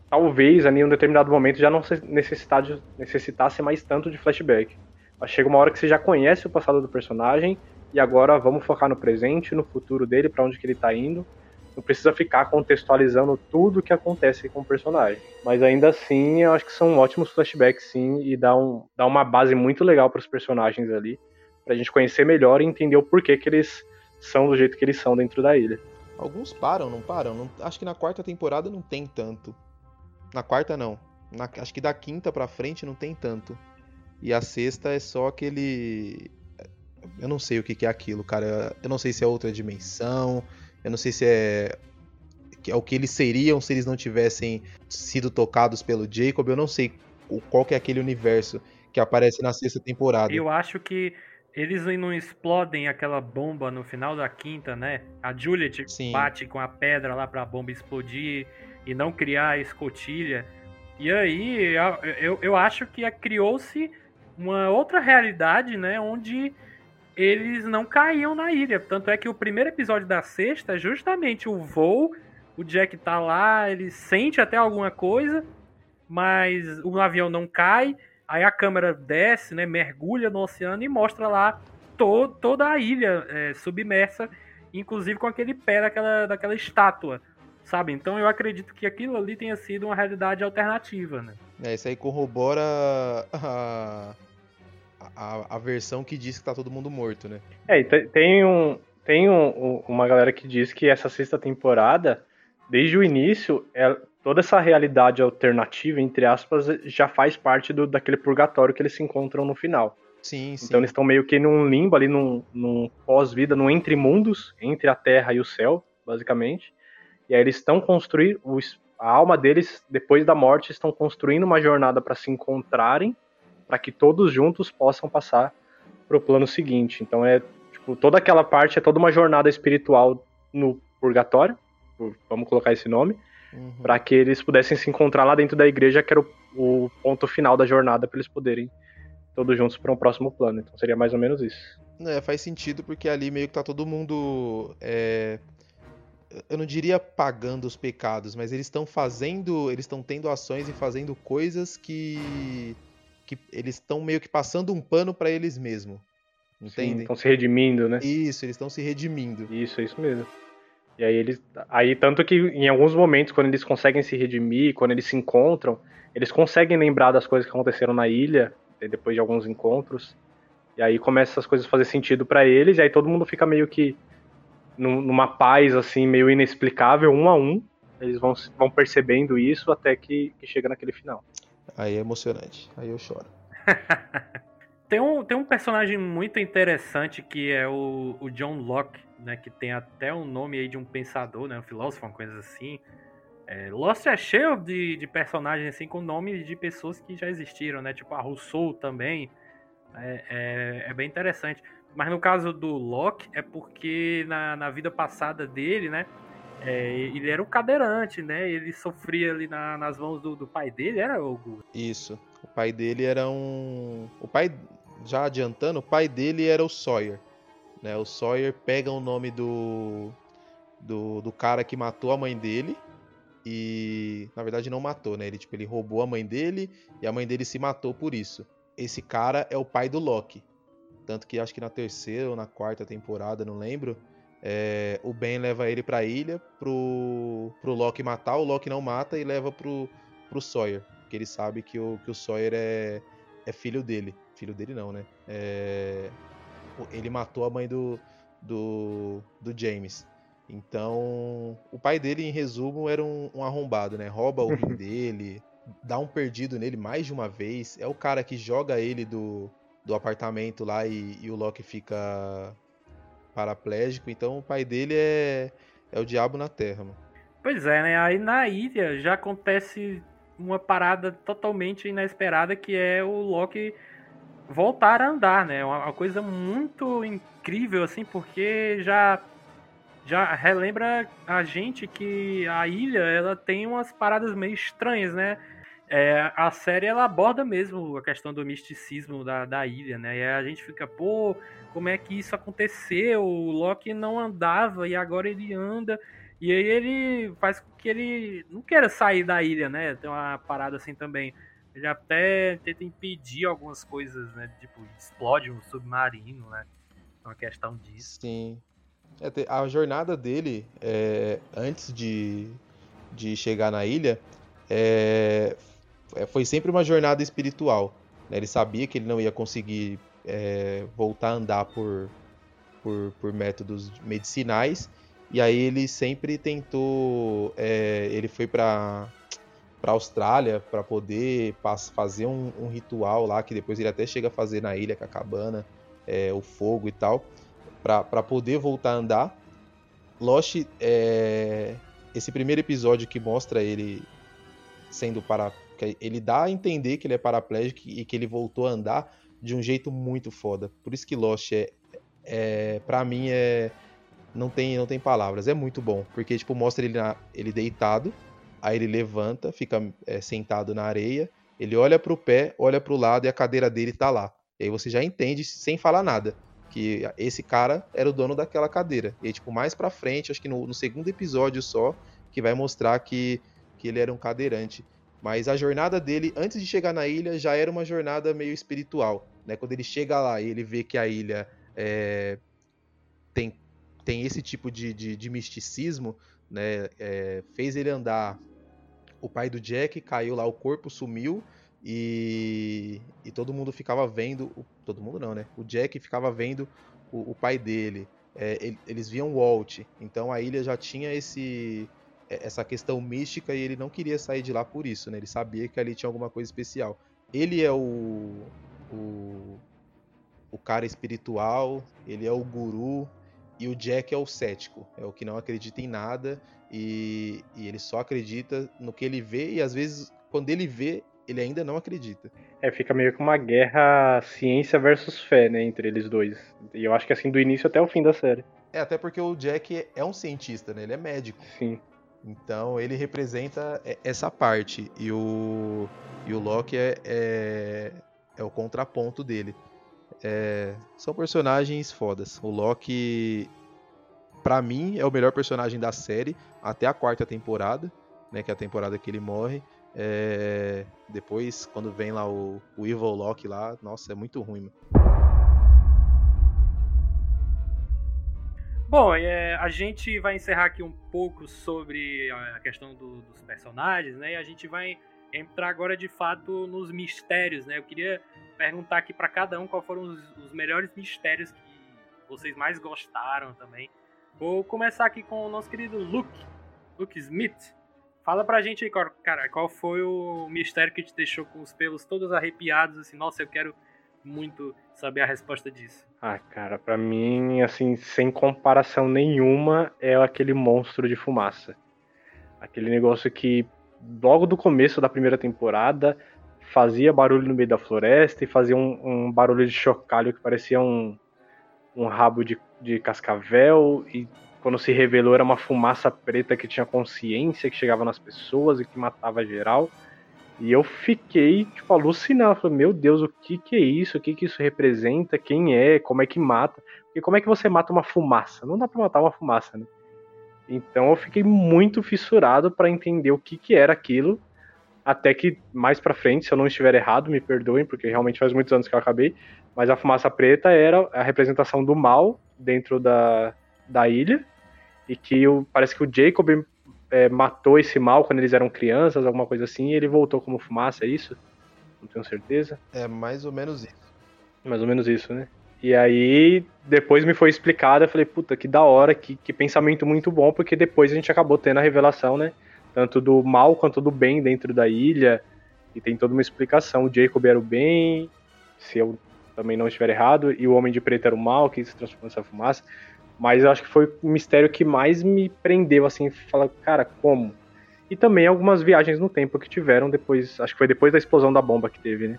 talvez ali em um determinado momento já não necessitasse, necessitasse mais tanto de flashback. Mas chega uma hora que você já conhece o passado do personagem e agora vamos focar no presente, no futuro dele, para onde que ele tá indo. Não precisa ficar contextualizando tudo o que acontece com o personagem. Mas ainda assim, eu acho que são ótimos flashbacks, sim, e dá, um, dá uma base muito legal para os personagens ali, pra gente conhecer melhor e entender o porquê que eles são do jeito que eles são dentro da ilha. Alguns param, não param? Não, acho que na quarta temporada não tem tanto. Na quarta não. Na, acho que da quinta pra frente não tem tanto. E a sexta é só aquele. Eu não sei o que, que é aquilo, cara. Eu não sei se é outra dimensão. Eu não sei se é. É o que eles seriam se eles não tivessem sido tocados pelo Jacob. Eu não sei qual que é aquele universo que aparece na sexta temporada. Eu acho que eles não explodem aquela bomba no final da quinta, né? A Juliet Sim. bate com a pedra lá pra bomba explodir e não criar a escotilha. E aí eu, eu acho que criou-se uma outra realidade, né? Onde eles não caíam na ilha. Tanto é que o primeiro episódio da sexta é justamente o voo. O Jack tá lá, ele sente até alguma coisa, mas o avião não cai. Aí a câmera desce, né, mergulha no oceano e mostra lá to toda a ilha é, submersa, inclusive com aquele pé daquela, daquela estátua, sabe? Então eu acredito que aquilo ali tenha sido uma realidade alternativa, né? É, isso aí corrobora a, a, a versão que diz que tá todo mundo morto, né? É, tem, um, tem um, uma galera que diz que essa sexta temporada, desde o início, é, toda essa realidade alternativa, entre aspas, já faz parte do, daquele purgatório que eles se encontram no final. Sim, sim. Então eles estão meio que num limbo ali, num, num pós-vida, num entre mundos, entre a terra e o céu, basicamente. E aí eles estão construindo, a alma deles, depois da morte, estão construindo uma jornada para se encontrarem, para que todos juntos possam passar para o plano seguinte. Então é, tipo, toda aquela parte é toda uma jornada espiritual no purgatório, vamos colocar esse nome, uhum. para que eles pudessem se encontrar lá dentro da igreja, que era o, o ponto final da jornada para eles poderem todos juntos para um próximo plano. Então seria mais ou menos isso. É, faz sentido porque ali meio que tá todo mundo é, eu não diria pagando os pecados, mas eles estão fazendo, eles estão tendo ações e fazendo coisas que que eles estão meio que passando um pano para eles mesmos. Entende? Estão se redimindo, né? Isso, eles estão se redimindo. Isso, é isso mesmo. E aí eles. Aí, tanto que em alguns momentos, quando eles conseguem se redimir, quando eles se encontram, eles conseguem lembrar das coisas que aconteceram na ilha, depois de alguns encontros. E aí começa essas coisas a fazer sentido para eles, e aí todo mundo fica meio que numa paz, assim, meio inexplicável, um a um. Eles vão, vão percebendo isso até que, que chega naquele final. Aí é emocionante. Aí eu choro. *laughs* tem, um, tem um personagem muito interessante que é o, o John Locke, né? Que tem até um nome aí de um pensador, né? Um filósofo, uma coisa assim. É, Lost é cheio de, de personagens assim com nomes de pessoas que já existiram, né? Tipo a Rousseau também. É, é, é, bem interessante. Mas no caso do Locke, é porque na, na vida passada dele, né? É, ele era um cadeirante, né? Ele sofria ali na, nas mãos do, do, pai dele, era o Isso. O pai dele era um. O pai, já adiantando, o pai dele era o Sawyer. Né? O Sawyer pega o nome do, do, do cara que matou a mãe dele. E na verdade não matou, né? Ele, tipo, ele roubou a mãe dele e a mãe dele se matou por isso. Esse cara é o pai do Loki. Tanto que acho que na terceira ou na quarta temporada, não lembro é, o Ben leva ele pra ilha pro, pro Loki matar, o Loki não mata e leva pro, pro Sawyer. Porque ele sabe que o, que o Sawyer é, é filho dele. Filho dele não, né? É, ele matou a mãe do, do, do James. Então, o pai dele, em resumo, era um, um arrombado, né? Rouba o rim *laughs* dele, dá um perdido nele mais de uma vez. É o cara que joga ele do, do apartamento lá e, e o Loki fica paraplégico, então o pai dele é, é o diabo na Terra, mano. Pois é, né? Aí na ilha já acontece uma parada totalmente inesperada que é o Loki voltar a andar, né? Uma, coisa muito incrível, assim, porque já já relembra a gente que a ilha ela tem umas paradas meio estranhas, né? É, a série ela aborda mesmo a questão do misticismo da, da ilha, né? E a gente fica, pô, como é que isso aconteceu? O Loki não andava e agora ele anda. E aí ele faz com que ele não queira sair da ilha, né? Tem uma parada assim também. Ele até tenta impedir algumas coisas, né? Tipo, explode um submarino, né? É uma questão disso. Sim. É, a jornada dele, é, antes de, de chegar na ilha, é, é, foi sempre uma jornada espiritual. Né? Ele sabia que ele não ia conseguir é, voltar a andar por, por, por, métodos medicinais. E aí ele sempre tentou. É, ele foi para para Austrália para poder fazer um, um, ritual lá que depois ele até chega a fazer na ilha com a cabana, é, o fogo e tal, para poder voltar a andar. Lost, é, esse primeiro episódio que mostra ele sendo para ele dá a entender que ele é paraplégico e que ele voltou a andar de um jeito muito foda. Por isso que Lost é, é para mim é não tem não tem palavras, é muito bom, porque tipo mostra ele na, ele deitado, aí ele levanta, fica é, sentado na areia, ele olha pro pé, olha pro lado e a cadeira dele tá lá. E aí você já entende sem falar nada que esse cara era o dono daquela cadeira. E tipo mais para frente, acho que no, no segundo episódio só, que vai mostrar que que ele era um cadeirante. Mas a jornada dele, antes de chegar na ilha, já era uma jornada meio espiritual. Né? Quando ele chega lá e ele vê que a ilha é, tem, tem esse tipo de, de, de misticismo, né? É, fez ele andar. O pai do Jack caiu lá, o corpo sumiu e, e todo mundo ficava vendo. Todo mundo não, né? O Jack ficava vendo o, o pai dele. É, eles viam Walt, então a ilha já tinha esse essa questão mística e ele não queria sair de lá por isso, né? Ele sabia que ali tinha alguma coisa especial. Ele é o, o, o cara espiritual, ele é o guru e o Jack é o cético, é o que não acredita em nada e, e ele só acredita no que ele vê e às vezes quando ele vê ele ainda não acredita. É, fica meio que uma guerra ciência versus fé, né, entre eles dois. E eu acho que assim do início até o fim da série. É, até porque o Jack é um cientista, né? Ele é médico. Sim. Então ele representa essa parte e o, e o Loki é, é, é o contraponto dele. É, são personagens fodas. O Loki para mim é o melhor personagem da série até a quarta temporada, né, que é a temporada que ele morre. É... Depois, quando vem lá o, o Evil Loki lá, nossa, é muito ruim. Mano. Bom, é, a gente vai encerrar aqui um pouco sobre a questão do, dos personagens, né? E a gente vai entrar agora de fato nos mistérios, né? Eu queria perguntar aqui para cada um qual foram os, os, melhores mistérios que vocês mais gostaram também. Vou começar aqui com o nosso querido Luke, Luke Smith. Fala pra gente aí, cara, qual foi o mistério que te deixou com os pelos todos arrepiados, assim, nossa, eu quero muito saber a resposta disso. Ah, cara, para mim, assim, sem comparação nenhuma, é aquele monstro de fumaça. Aquele negócio que, logo do começo da primeira temporada, fazia barulho no meio da floresta e fazia um, um barulho de chocalho que parecia um, um rabo de, de cascavel. E quando se revelou, era uma fumaça preta que tinha consciência, que chegava nas pessoas e que matava geral. E eu fiquei, tipo, alucinado. Falei, meu Deus, o que que é isso? O que que isso representa? Quem é? Como é que mata? Porque como é que você mata uma fumaça? Não dá pra matar uma fumaça, né? Então eu fiquei muito fissurado para entender o que que era aquilo. Até que mais pra frente, se eu não estiver errado, me perdoem, porque realmente faz muitos anos que eu acabei. Mas a fumaça preta era a representação do mal dentro da, da ilha. E que parece que o Jacob é, matou esse mal quando eles eram crianças, alguma coisa assim, e ele voltou como fumaça, é isso? Não tenho certeza. É mais ou menos isso. Mais ou menos isso, né? E aí, depois me foi explicado, eu falei, puta, que da hora, que, que pensamento muito bom, porque depois a gente acabou tendo a revelação, né? Tanto do mal quanto do bem dentro da ilha, e tem toda uma explicação. O Jacob era o bem, se eu também não estiver errado, e o Homem de Preto era o mal, que se transformou nessa fumaça. Mas eu acho que foi o mistério que mais me prendeu, assim, falar, cara, como? E também algumas viagens no tempo que tiveram depois, acho que foi depois da explosão da bomba que teve, né?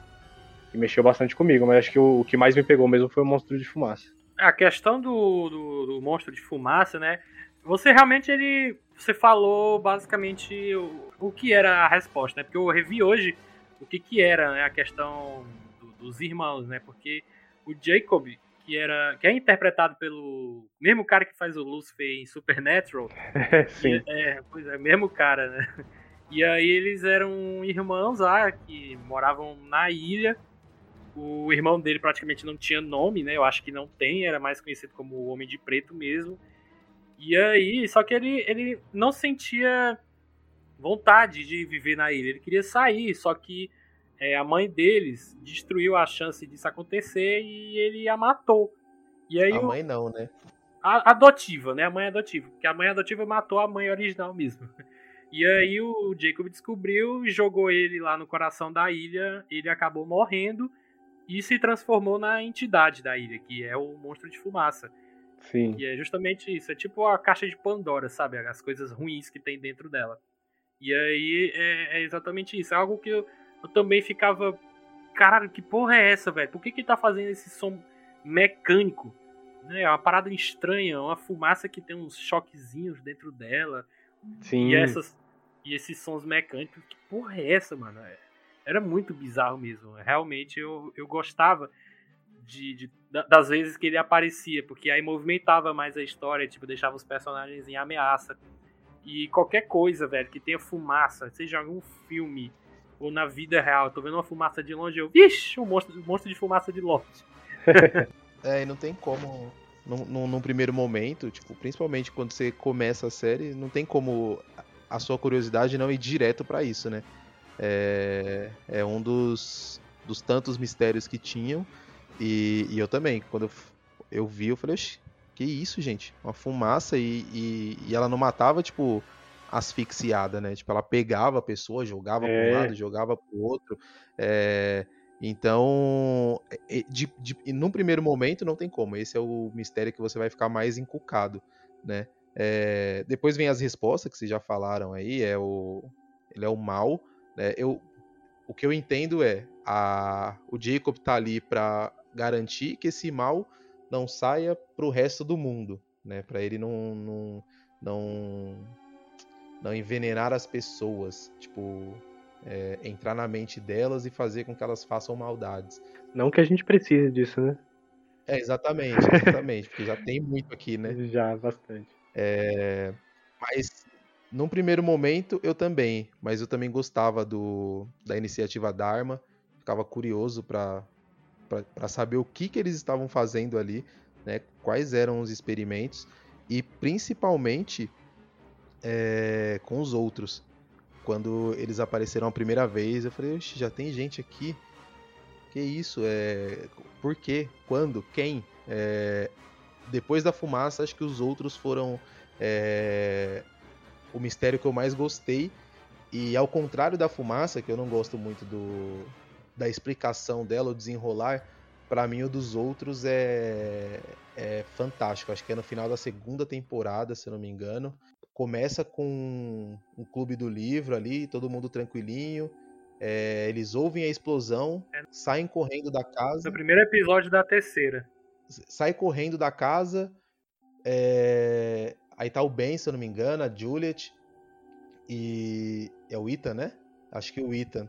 Que mexeu bastante comigo, mas acho que o, o que mais me pegou mesmo foi o monstro de fumaça. A questão do, do, do monstro de fumaça, né? Você realmente, ele. Você falou basicamente o, o que era a resposta, né? Porque eu revi hoje o que, que era né, a questão do, dos irmãos, né? Porque o Jacob, que era que é interpretado pelo mesmo cara que faz o Lucifer em Supernatural. *laughs* Sim. E, é, pois é, mesmo cara, né? E aí eles eram irmãos lá que moravam na ilha. O irmão dele praticamente não tinha nome, né? Eu acho que não tem, era mais conhecido como o Homem de Preto mesmo. E aí, só que ele, ele não sentia vontade de viver na ilha, ele queria sair, só que é, a mãe deles destruiu a chance disso acontecer e ele a matou. E aí a o... mãe não, né? A, adotiva, né? A mãe adotiva. Porque a mãe adotiva matou a mãe original mesmo. *laughs* E aí o Jacob descobriu e jogou ele lá no coração da ilha. Ele acabou morrendo e se transformou na entidade da ilha, que é o monstro de fumaça. Sim. E é justamente isso. É tipo a caixa de Pandora, sabe? As coisas ruins que tem dentro dela. E aí é, é exatamente isso. É algo que eu eu também ficava. Caralho, que porra é essa, velho? Por que que tá fazendo esse som mecânico? Né? É uma parada estranha, uma fumaça que tem uns choquezinhos dentro dela. Sim. E, essas, e esses sons mecânicos. Que porra é essa, mano? É, era muito bizarro mesmo. Realmente eu, eu gostava de, de, das vezes que ele aparecia, porque aí movimentava mais a história, tipo, deixava os personagens em ameaça. E qualquer coisa, velho, que tenha fumaça, seja algum filme ou na vida real, tô vendo uma fumaça de longe, eu, vixe, um monstro, um monstro de fumaça de Lost. *laughs* é, e não tem como, num, num, primeiro momento, tipo, principalmente quando você começa a série, não tem como a sua curiosidade não ir direto para isso, né? É, é um dos, dos tantos mistérios que tinham, e, e eu também, quando eu, eu vi, eu falei, que isso, gente? Uma fumaça e, e, e ela não matava, tipo, asfixiada, né? Tipo, ela pegava a pessoa, jogava é. para um lado, jogava para o outro. É... Então, de, de, num primeiro momento não tem como. Esse é o mistério que você vai ficar mais encucado, né? É... Depois vem as respostas que vocês já falaram aí. É o, ele é o mal. Né? Eu, o que eu entendo é a, o Jacob tá ali para garantir que esse mal não saia para o resto do mundo, né? Para ele não, não, não não envenenar as pessoas, tipo, é, entrar na mente delas e fazer com que elas façam maldades. Não que a gente precise disso, né? É, exatamente, exatamente, porque já tem muito aqui, né? *laughs* Já, bastante. É, mas num primeiro momento eu também, mas eu também gostava do, da iniciativa Dharma, ficava curioso para saber o que, que eles estavam fazendo ali, né? Quais eram os experimentos e principalmente é, com os outros. Quando eles apareceram a primeira vez, eu falei, já tem gente aqui. Que isso? É... Por quê? Quando? Quem? É... Depois da fumaça, acho que os outros foram é... o mistério que eu mais gostei. E ao contrário da fumaça, que eu não gosto muito do... da explicação dela, o desenrolar, para mim o dos outros é... é fantástico. Acho que é no final da segunda temporada, se eu não me engano começa com um clube do livro ali, todo mundo tranquilinho. É, eles ouvem a explosão, é. saem correndo da casa. No primeiro episódio da terceira. Sai correndo da casa. É, aí tá o Ben, se eu não me engano, a Juliet. E. É o Ethan, né? Acho que o Ethan.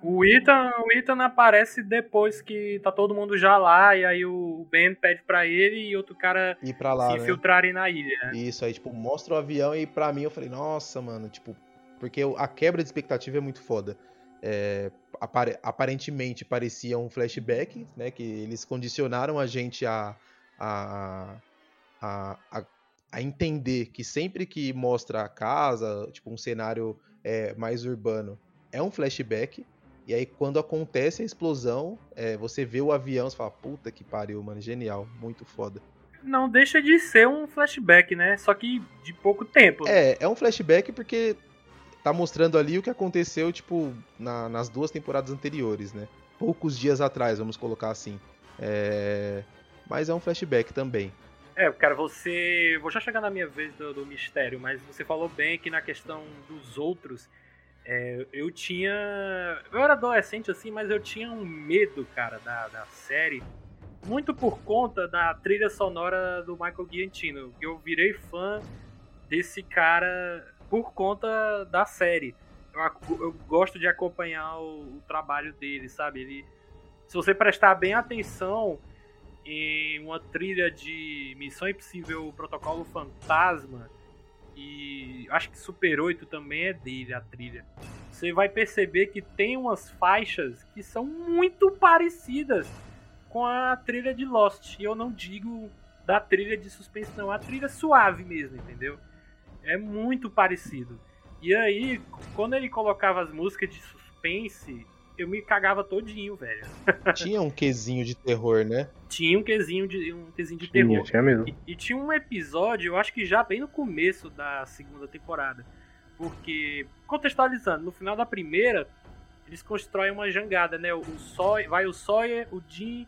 O Ethan, o Ethan aparece depois que tá todo mundo já lá, e aí o Ben pede pra ele e outro cara Ir pra lá, se né? infiltrarem na ilha. Né? Isso, aí, tipo, mostra o avião e pra mim eu falei, nossa, mano, tipo, porque a quebra de expectativa é muito foda. É, aparentemente parecia um flashback, né? Que eles condicionaram a gente a, a, a, a, a entender que sempre que mostra a casa, tipo, um cenário é, mais urbano, é um flashback. E aí, quando acontece a explosão, é, você vê o avião e fala, puta que pariu, mano, genial, muito foda. Não deixa de ser um flashback, né? Só que de pouco tempo. É, é um flashback porque tá mostrando ali o que aconteceu, tipo, na, nas duas temporadas anteriores, né? Poucos dias atrás, vamos colocar assim. É... Mas é um flashback também. É, cara, você. Vou já chegar na minha vez do, do mistério, mas você falou bem aqui na questão dos outros é, eu tinha. Eu era adolescente assim, mas eu tinha um medo, cara, da, da série. Muito por conta da trilha sonora do Michael Giantino. Eu virei fã desse cara por conta da série. Eu, eu gosto de acompanhar o, o, trabalho dele, sabe? Ele, se você prestar bem atenção em uma trilha de Missão Impossível Protocolo Fantasma, e acho que Super 8 também é dele, a trilha. Você vai perceber que tem umas faixas que são muito parecidas com a trilha de Lost. E eu não digo da trilha de suspensão, a trilha suave mesmo, entendeu? É muito parecido. E aí, quando ele colocava as músicas de suspense, eu me cagava todinho, velho. Tinha um quesinho de terror, né? Tinha um quesinho de, um quesinho de tinha, terror. Tinha mesmo. E, e, tinha um episódio, eu acho que já bem no começo da segunda temporada. Porque, contextualizando, no final da primeira, eles constroem uma jangada, né? O, o vai o Sawyer, o Jim,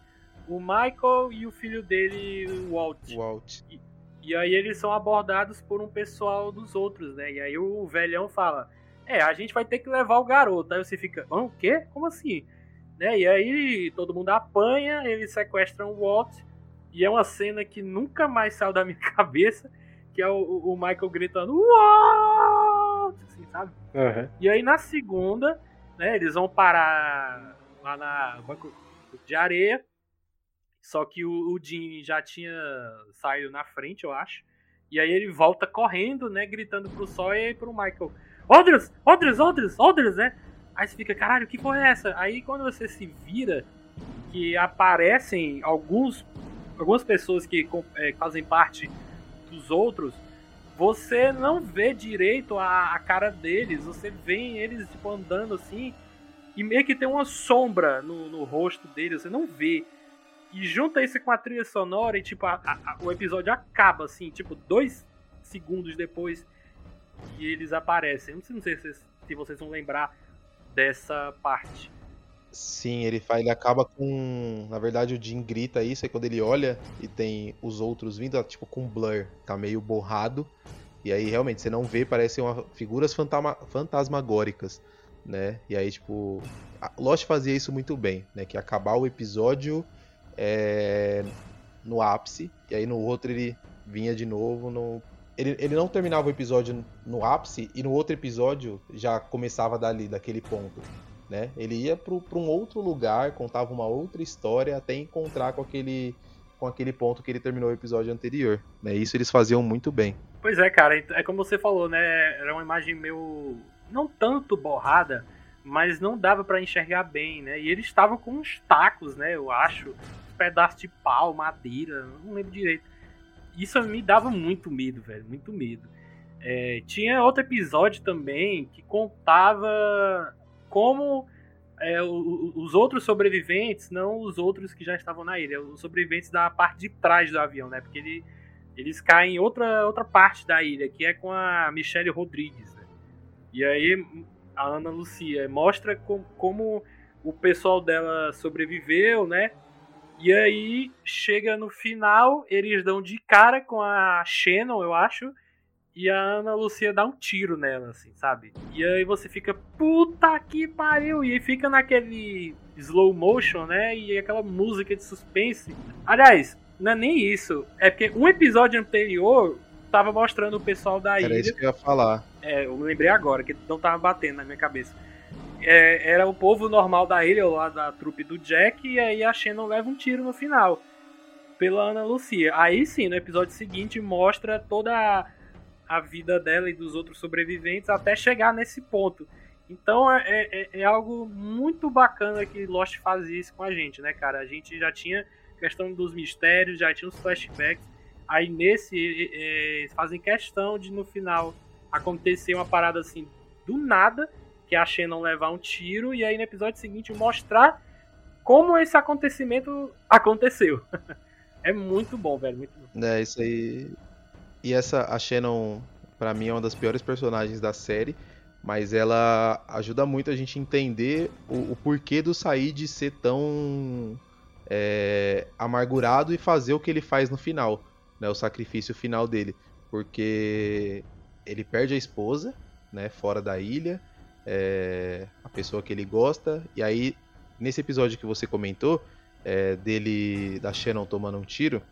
o Michael e o filho dele, o Walt. Walt. E, e aí eles são abordados por um pessoal dos outros, né? E aí o velhão fala é, a gente vai ter que levar o garoto. Aí você fica, o quê? Como assim? Né? E aí todo mundo apanha, eles sequestram o Walt, e é uma cena que nunca mais saiu da minha *laughs* cabeça, que é o, o Michael gritando, Walt! Assim, sabe? Uhum. E aí na segunda, né, eles vão parar lá na banco de areia, só que o, o Jim já tinha saído na frente, eu acho. E aí ele volta correndo, né, gritando pro Sawyer e pro Michael. Odres, Odres, Odres, Odres, né? Aí você fica, caralho, que porra é essa? Aí quando você se vira, que aparecem alguns, algumas pessoas que é, fazem parte dos outros, você não vê direito a, a, cara deles, você vê eles tipo, andando assim, e meio que tem uma sombra no, no rosto deles, você não vê. E junta isso com a trilha sonora e tipo, a, a, o episódio acaba assim, tipo, dois segundos depois e eles aparecem. Não sei, se, se vocês vão lembrar dessa parte. Sim, ele, faz, ele acaba com. Na verdade, o Jim grita isso, é quando ele olha e tem os outros vindo, tipo, com blur, tá meio borrado. E aí, realmente, você não vê, parecem uma, figuras fantasma, fantasmagóricas, né? E aí, tipo. Lost fazia isso muito bem, né? Que acabar o episódio é, no ápice, e aí no outro ele vinha de novo no ele, ele não terminava o episódio no ápice e no outro episódio já começava dali, daquele ponto. Né? Ele ia para um outro lugar, contava uma outra história até encontrar com aquele com aquele ponto que ele terminou o episódio anterior. Né? Isso eles faziam muito bem. Pois é, cara, é como você falou, né? Era uma imagem meio. não tanto borrada, mas não dava para enxergar bem, né? E eles estavam com uns tacos, né? Eu acho. Um pedaço de pau, madeira, não lembro direito. Isso me dava muito medo, velho. Muito medo. É, tinha outro episódio também que contava como é, os outros sobreviventes, não os outros que já estavam na ilha, os sobreviventes da parte de trás do avião, né? Porque ele, eles caem em outra, outra parte da ilha, que é com a Michelle Rodrigues. Né? E aí a Ana Lucia mostra com, como o pessoal dela sobreviveu, né? E aí chega no final, eles dão de cara com a Shannon, eu acho, e a Ana Lucia dá um tiro nela, assim, sabe? E aí você fica, puta que pariu! E aí fica naquele slow motion, né? E aquela música de suspense. Aliás, não é nem isso. É porque um episódio anterior tava mostrando o pessoal da era ilha. Era isso que eu ia falar. É, eu lembrei agora, que não tava batendo na minha cabeça. É, era o povo normal da ilha, lá da trupe do Jack, e aí a Shannon leva um tiro no final. Pela Ana Lucia. Aí sim, no episódio seguinte, mostra toda a a vida dela e dos outros sobreviventes até chegar nesse ponto. Então é, é, é, algo muito bacana que Lost fazia isso com a gente, né, cara? A gente já tinha questão dos mistérios, já tinha os flashbacks. Aí nesse é, fazem questão de no final acontecer uma parada assim do nada, que a Shannon levar um tiro, e aí no episódio seguinte mostrar como esse acontecimento aconteceu. *laughs* é muito bom, velho. Muito bom. É, isso aí e essa, a Shannon, para mim, é uma das piores personagens da série. Mas ela ajuda muito a gente entender o, o porquê do Said ser tão é, amargurado e fazer o que ele faz no final. Né, o sacrifício final dele. Porque ele perde a esposa, né, fora da ilha, é, a pessoa que ele gosta, e aí, nesse episódio que você comentou, é, dele, da Shannon tomando um tiro,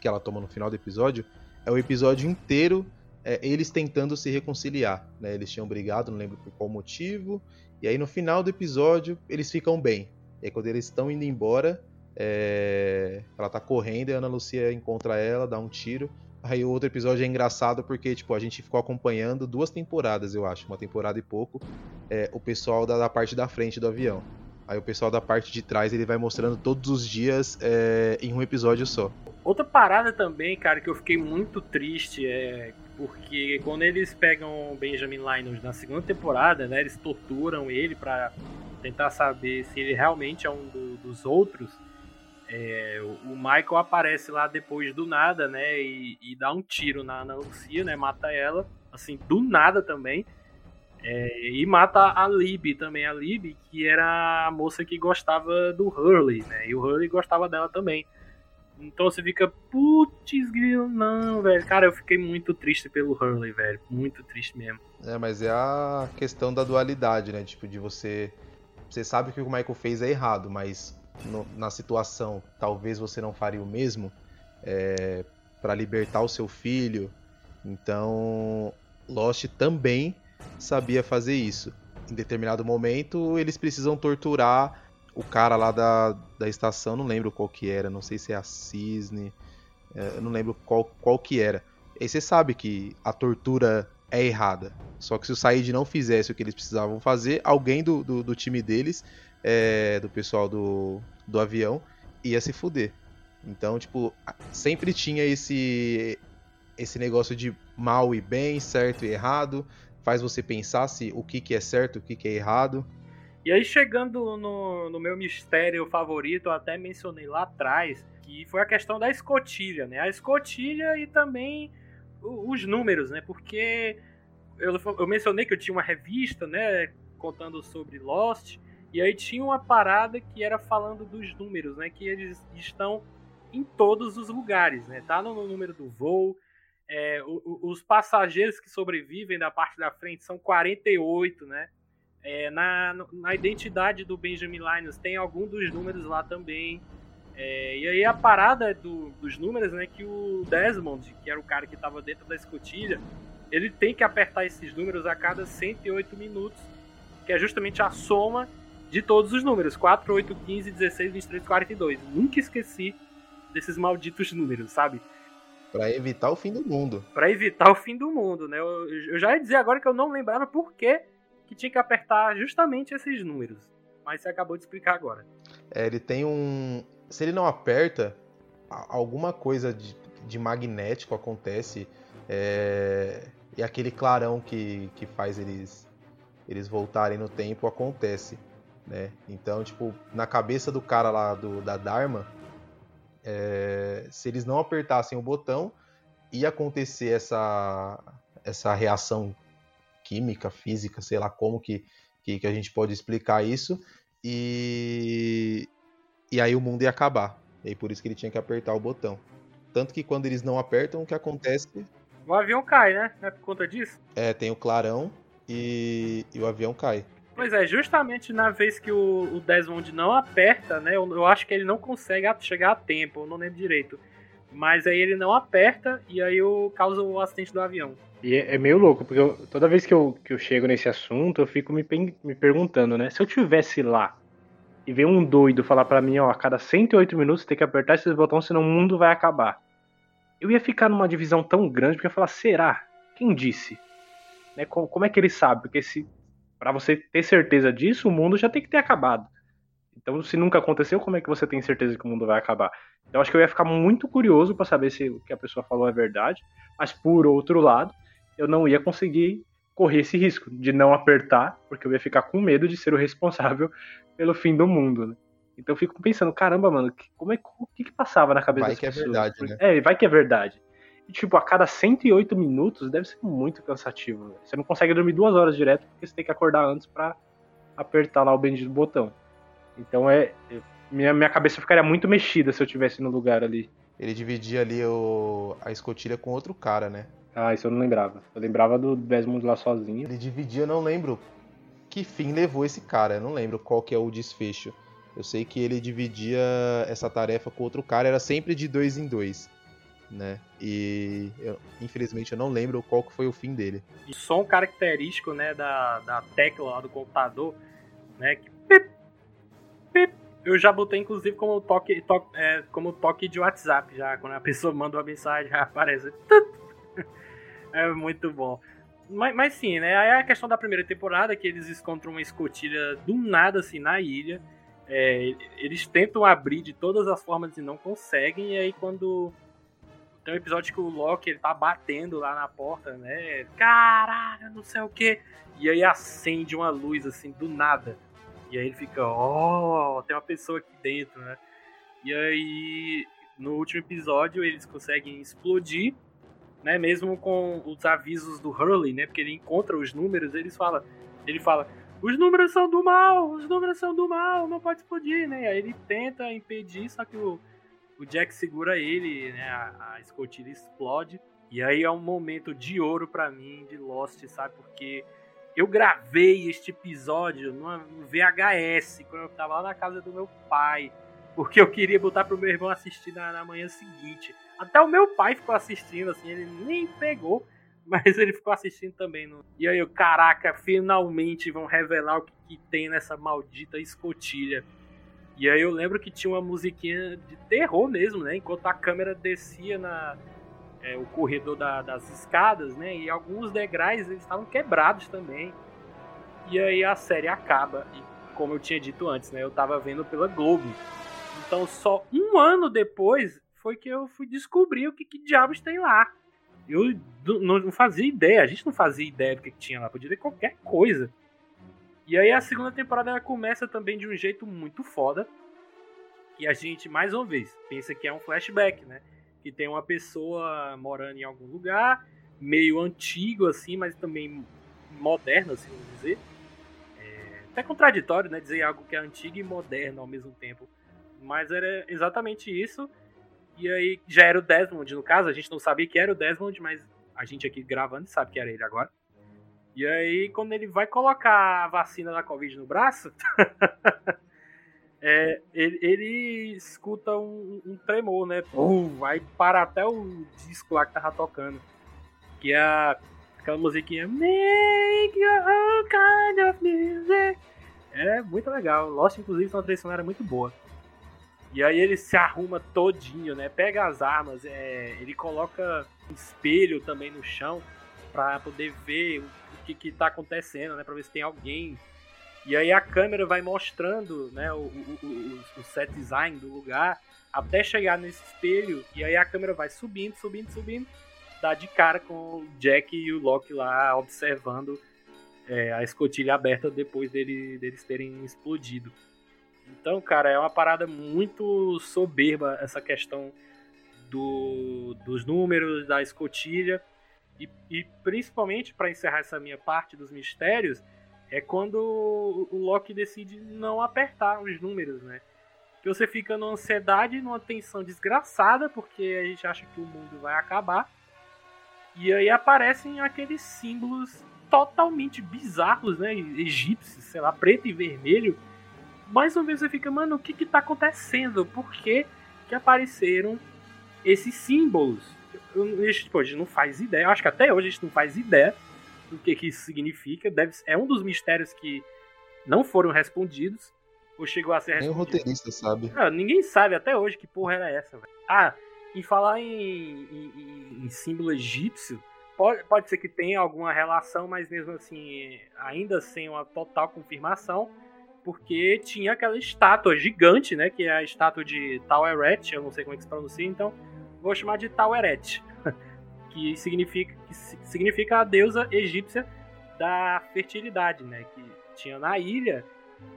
que ela toma no final do episódio, é o episódio inteiro é, eles tentando se reconciliar. Né? Eles tinham brigado, não lembro por qual motivo. E aí no final do episódio eles ficam bem. E aí, quando eles estão indo embora, é... ela tá correndo e a Ana Lucia encontra ela, dá um tiro. Aí o outro episódio é engraçado porque, tipo, a gente ficou acompanhando duas temporadas, eu acho, uma temporada e pouco, é, o pessoal da, da, parte da frente do avião. Aí o pessoal da parte de trás ele vai mostrando todos os dias é, em um episódio só. Outra parada também, cara, que eu fiquei muito triste é porque quando eles pegam Benjamin Linus na segunda temporada, né, eles torturam ele para tentar saber se ele realmente é um do, dos outros. É, o Michael aparece lá depois do nada, né, e, e, dá um tiro na Ana Lucia, né, mata ela, assim, do nada também. É, e mata a Libby também, a Libby, que era a moça que gostava do Hurley, né, e o Hurley gostava dela também. Então você fica, putz, grilo, não, velho. Cara, eu fiquei muito triste pelo Hurley, velho. Muito triste mesmo. É, mas é a questão da dualidade, né? Tipo, de você. Você sabe que o que o Michael fez é errado, mas no, na situação talvez você não faria o mesmo é, para libertar o seu filho. Então, Lost também sabia fazer isso. Em determinado momento, eles precisam torturar o cara lá da, da estação, não lembro qual que era, não sei se é a Cisne, é, não lembro qual, qual que era. E você sabe que a tortura é errada. Só que se o Said não fizesse o que eles precisavam fazer, alguém do, do, do time deles, é, do pessoal do, do avião, ia se fuder. Então, tipo, sempre tinha esse esse negócio de mal e bem, certo e errado, faz você pensar se o que, que é certo, o que, que é errado. E aí, chegando no, no meu mistério favorito, eu até mencionei lá atrás, que foi a questão da escotilha, né? A escotilha e também os números, né? Porque eu, eu mencionei que eu tinha uma revista, né? Contando sobre Lost, e aí tinha uma parada que era falando dos números, né? Que eles estão em todos os lugares, né? Tá no número do voo. É, os passageiros que sobrevivem da parte da frente são 48, né? É, na, na identidade do Benjamin Linus tem algum dos números lá também. É, e aí a parada do, dos números, né, que o Desmond, que era o cara que estava dentro da escotilha, ele tem que apertar esses números a cada 108 minutos, que é justamente a soma de todos os números, 4, 8, 15, 16, 23, 42. Nunca esqueci desses malditos números, sabe? Pra evitar o fim do mundo. Pra evitar o fim do mundo, né? Eu, eu já ia dizer agora que eu não lembrava por que, que tinha que apertar justamente esses números. Mas você acabou de explicar agora. É, ele tem um. Se ele não aperta, alguma coisa de, de magnético acontece. É, e aquele clarão que, que faz eles, eles voltarem no tempo acontece. Né? Então, tipo, na cabeça do cara lá do, da Dharma, é, se eles não apertassem o botão, ia acontecer essa, essa reação química, física, sei lá como que, que, que, a gente pode explicar isso, e, e aí o mundo ia acabar. E aí por isso que ele tinha que apertar o botão. Tanto que quando eles não apertam, o que acontece. O avião cai, né? Não é por conta disso? É, tem o clarão e, e o avião cai. Pois é, justamente na vez que o, Desmond não aperta, né? Eu, eu, acho que ele não consegue chegar a tempo, eu não lembro direito. Mas aí ele não aperta e aí o, causa o acidente do avião. E é, é meio louco, porque eu, toda vez que eu, que eu chego nesse assunto, eu fico me, me perguntando, né? Se eu tivesse lá e ver um doido falar para mim, ó, a cada 108 minutos tem que apertar esses botões, senão o mundo vai acabar. Eu ia ficar numa divisão tão grande, porque eu ia falar, será? Quem disse? Né, como, como é que ele sabe? Porque se para você ter certeza disso, o mundo já tem que ter acabado. Então, se nunca aconteceu, como é que você tem certeza que o mundo vai acabar? Então, acho que eu ia ficar muito curioso para saber se o que a pessoa falou é verdade. Mas, por outro lado, eu não ia conseguir correr esse risco de não apertar, porque eu ia ficar com medo de ser o responsável *laughs* pelo fim do mundo. Né? Então, eu fico pensando, caramba, mano, como é, o que, que passava na cabeça vai das pessoas? Vai que é verdade, né? É, vai que é verdade. E, tipo, a cada 108 minutos deve ser muito cansativo. Você não consegue dormir duas horas direto porque você tem que acordar antes para apertar lá o bendito botão. Então é. Minha, minha cabeça ficaria muito mexida se eu tivesse no lugar ali. Ele dividia ali o, a escotilha com outro cara, né? Ah, isso eu não lembrava. Eu lembrava do Desmond lá sozinho. Ele dividia, eu não lembro que fim levou esse cara. Eu não lembro qual que é o desfecho. Eu sei que ele dividia essa tarefa com outro cara, era sempre de dois em dois né? E eu, infelizmente eu não lembro qual foi o fim dele. E som característico, né, da, da tecla lá do computador, né, que pip, pip, eu já botei inclusive como toque, toque é, como toque de WhatsApp já, quando a pessoa manda uma mensagem *laughs* já aparece. É muito bom. Mas, mas sim, né? Aí é a questão da primeira temporada, que eles encontram uma escotilha do nada assim na ilha. É, eles tentam abrir de todas as formas e não conseguem, e aí quando tem um episódio que o Loki ele tá batendo lá na porta, né? Caralho, não sei o que. E aí acende uma luz assim do nada. E aí ele fica, ó, oh, tem uma pessoa aqui dentro, né? E aí no último episódio eles conseguem explodir, né? Mesmo com os avisos do Hurley, né? Porque ele encontra os números, eles fala, ele fala, os números são do mal, os números são do mal, não pode explodir, né? E aí ele tenta impedir, só que o o Jack segura ele, né? A, a escotilha explode. E aí é um momento de ouro para mim de Lost, sabe? Porque eu gravei este episódio no VHS quando eu tava lá na casa do meu pai. Porque eu queria botar pro meu irmão assistir na, na manhã seguinte. Até o meu pai ficou assistindo, assim, ele nem pegou, mas ele ficou assistindo também. No... E aí eu, caraca, finalmente vão revelar o que, que tem nessa maldita escotilha. E aí eu lembro que tinha uma musiquinha de terror mesmo, né? Enquanto a câmera descia na é, o corredor da, das escadas, né? E alguns degraus eles estavam quebrados também. E aí a série acaba. E como eu tinha dito antes, né? Eu tava vendo pela Globo. Então só um ano depois foi que eu fui descobrir o que, que diabos tem lá. Eu não fazia ideia, a gente não fazia ideia do que, que tinha lá, podia ter qualquer coisa. E aí a segunda temporada ela começa também de um jeito muito foda. E a gente, mais uma vez, pensa que é um flashback, né? Que tem uma pessoa morando em algum lugar, meio antigo assim, mas também moderno, assim, vamos dizer. É até contraditório, né? Dizer algo que é antigo e moderno ao mesmo tempo. Mas era exatamente isso. E aí já era o Desmond, no caso, a gente não sabia que era o Desmond, mas a gente aqui gravando sabe que era ele agora. E aí, quando ele vai colocar a vacina da Covid no braço, *laughs* é, ele, ele, escuta um, um tremor, né? Vai parar até o disco lá que tava tocando. Que é aquela musiquinha Make your own kind of music. É muito legal. Lost, inclusive, tem uma trilha sonora muito boa. E aí ele se arruma todinho, né? Pega as armas, é, ele coloca um espelho também no chão para poder ver o, que, que tá acontecendo, né? Pra ver se tem alguém. E aí a câmera vai mostrando né, o, o, o, o set design do lugar até chegar nesse espelho. E aí a câmera vai subindo, subindo, subindo. Dá de cara com o Jack e o Loki lá observando é, a escotilha aberta depois dele, deles terem explodido. Então, cara, é uma parada muito soberba essa questão do, dos números, da escotilha. E, e principalmente, para encerrar essa minha parte dos mistérios, é quando o Loki decide não apertar os números, né? Que você fica numa ansiedade, numa tensão desgraçada, porque a gente acha que o mundo vai acabar. E aí aparecem aqueles símbolos totalmente bizarros, né? Egípcios, sei lá, preto e vermelho. Mais uma vez você fica, mano, o que que tá acontecendo? Por que que apareceram esses símbolos? A, gente, pô, a gente não faz ideia, eu acho que até hoje a gente não faz ideia do que, que isso significa. Deve, é um dos mistérios que não foram respondidos. Ou chegou a ser respondido. Nem o roteirista sabe. Não, ninguém sabe até hoje que porra era essa, velho. Ah, e falar em, em, em, símbolo egípcio, pode, pode ser que tenha alguma relação, mas mesmo assim, ainda sem uma total confirmação, porque tinha aquela estátua gigante, né? Que é a estátua de Taweret, eu não sei como é que se pronuncia, então vou chamar de Taweret *laughs* que significa, que significa a deusa egípcia da fertilidade, né? Que tinha na ilha.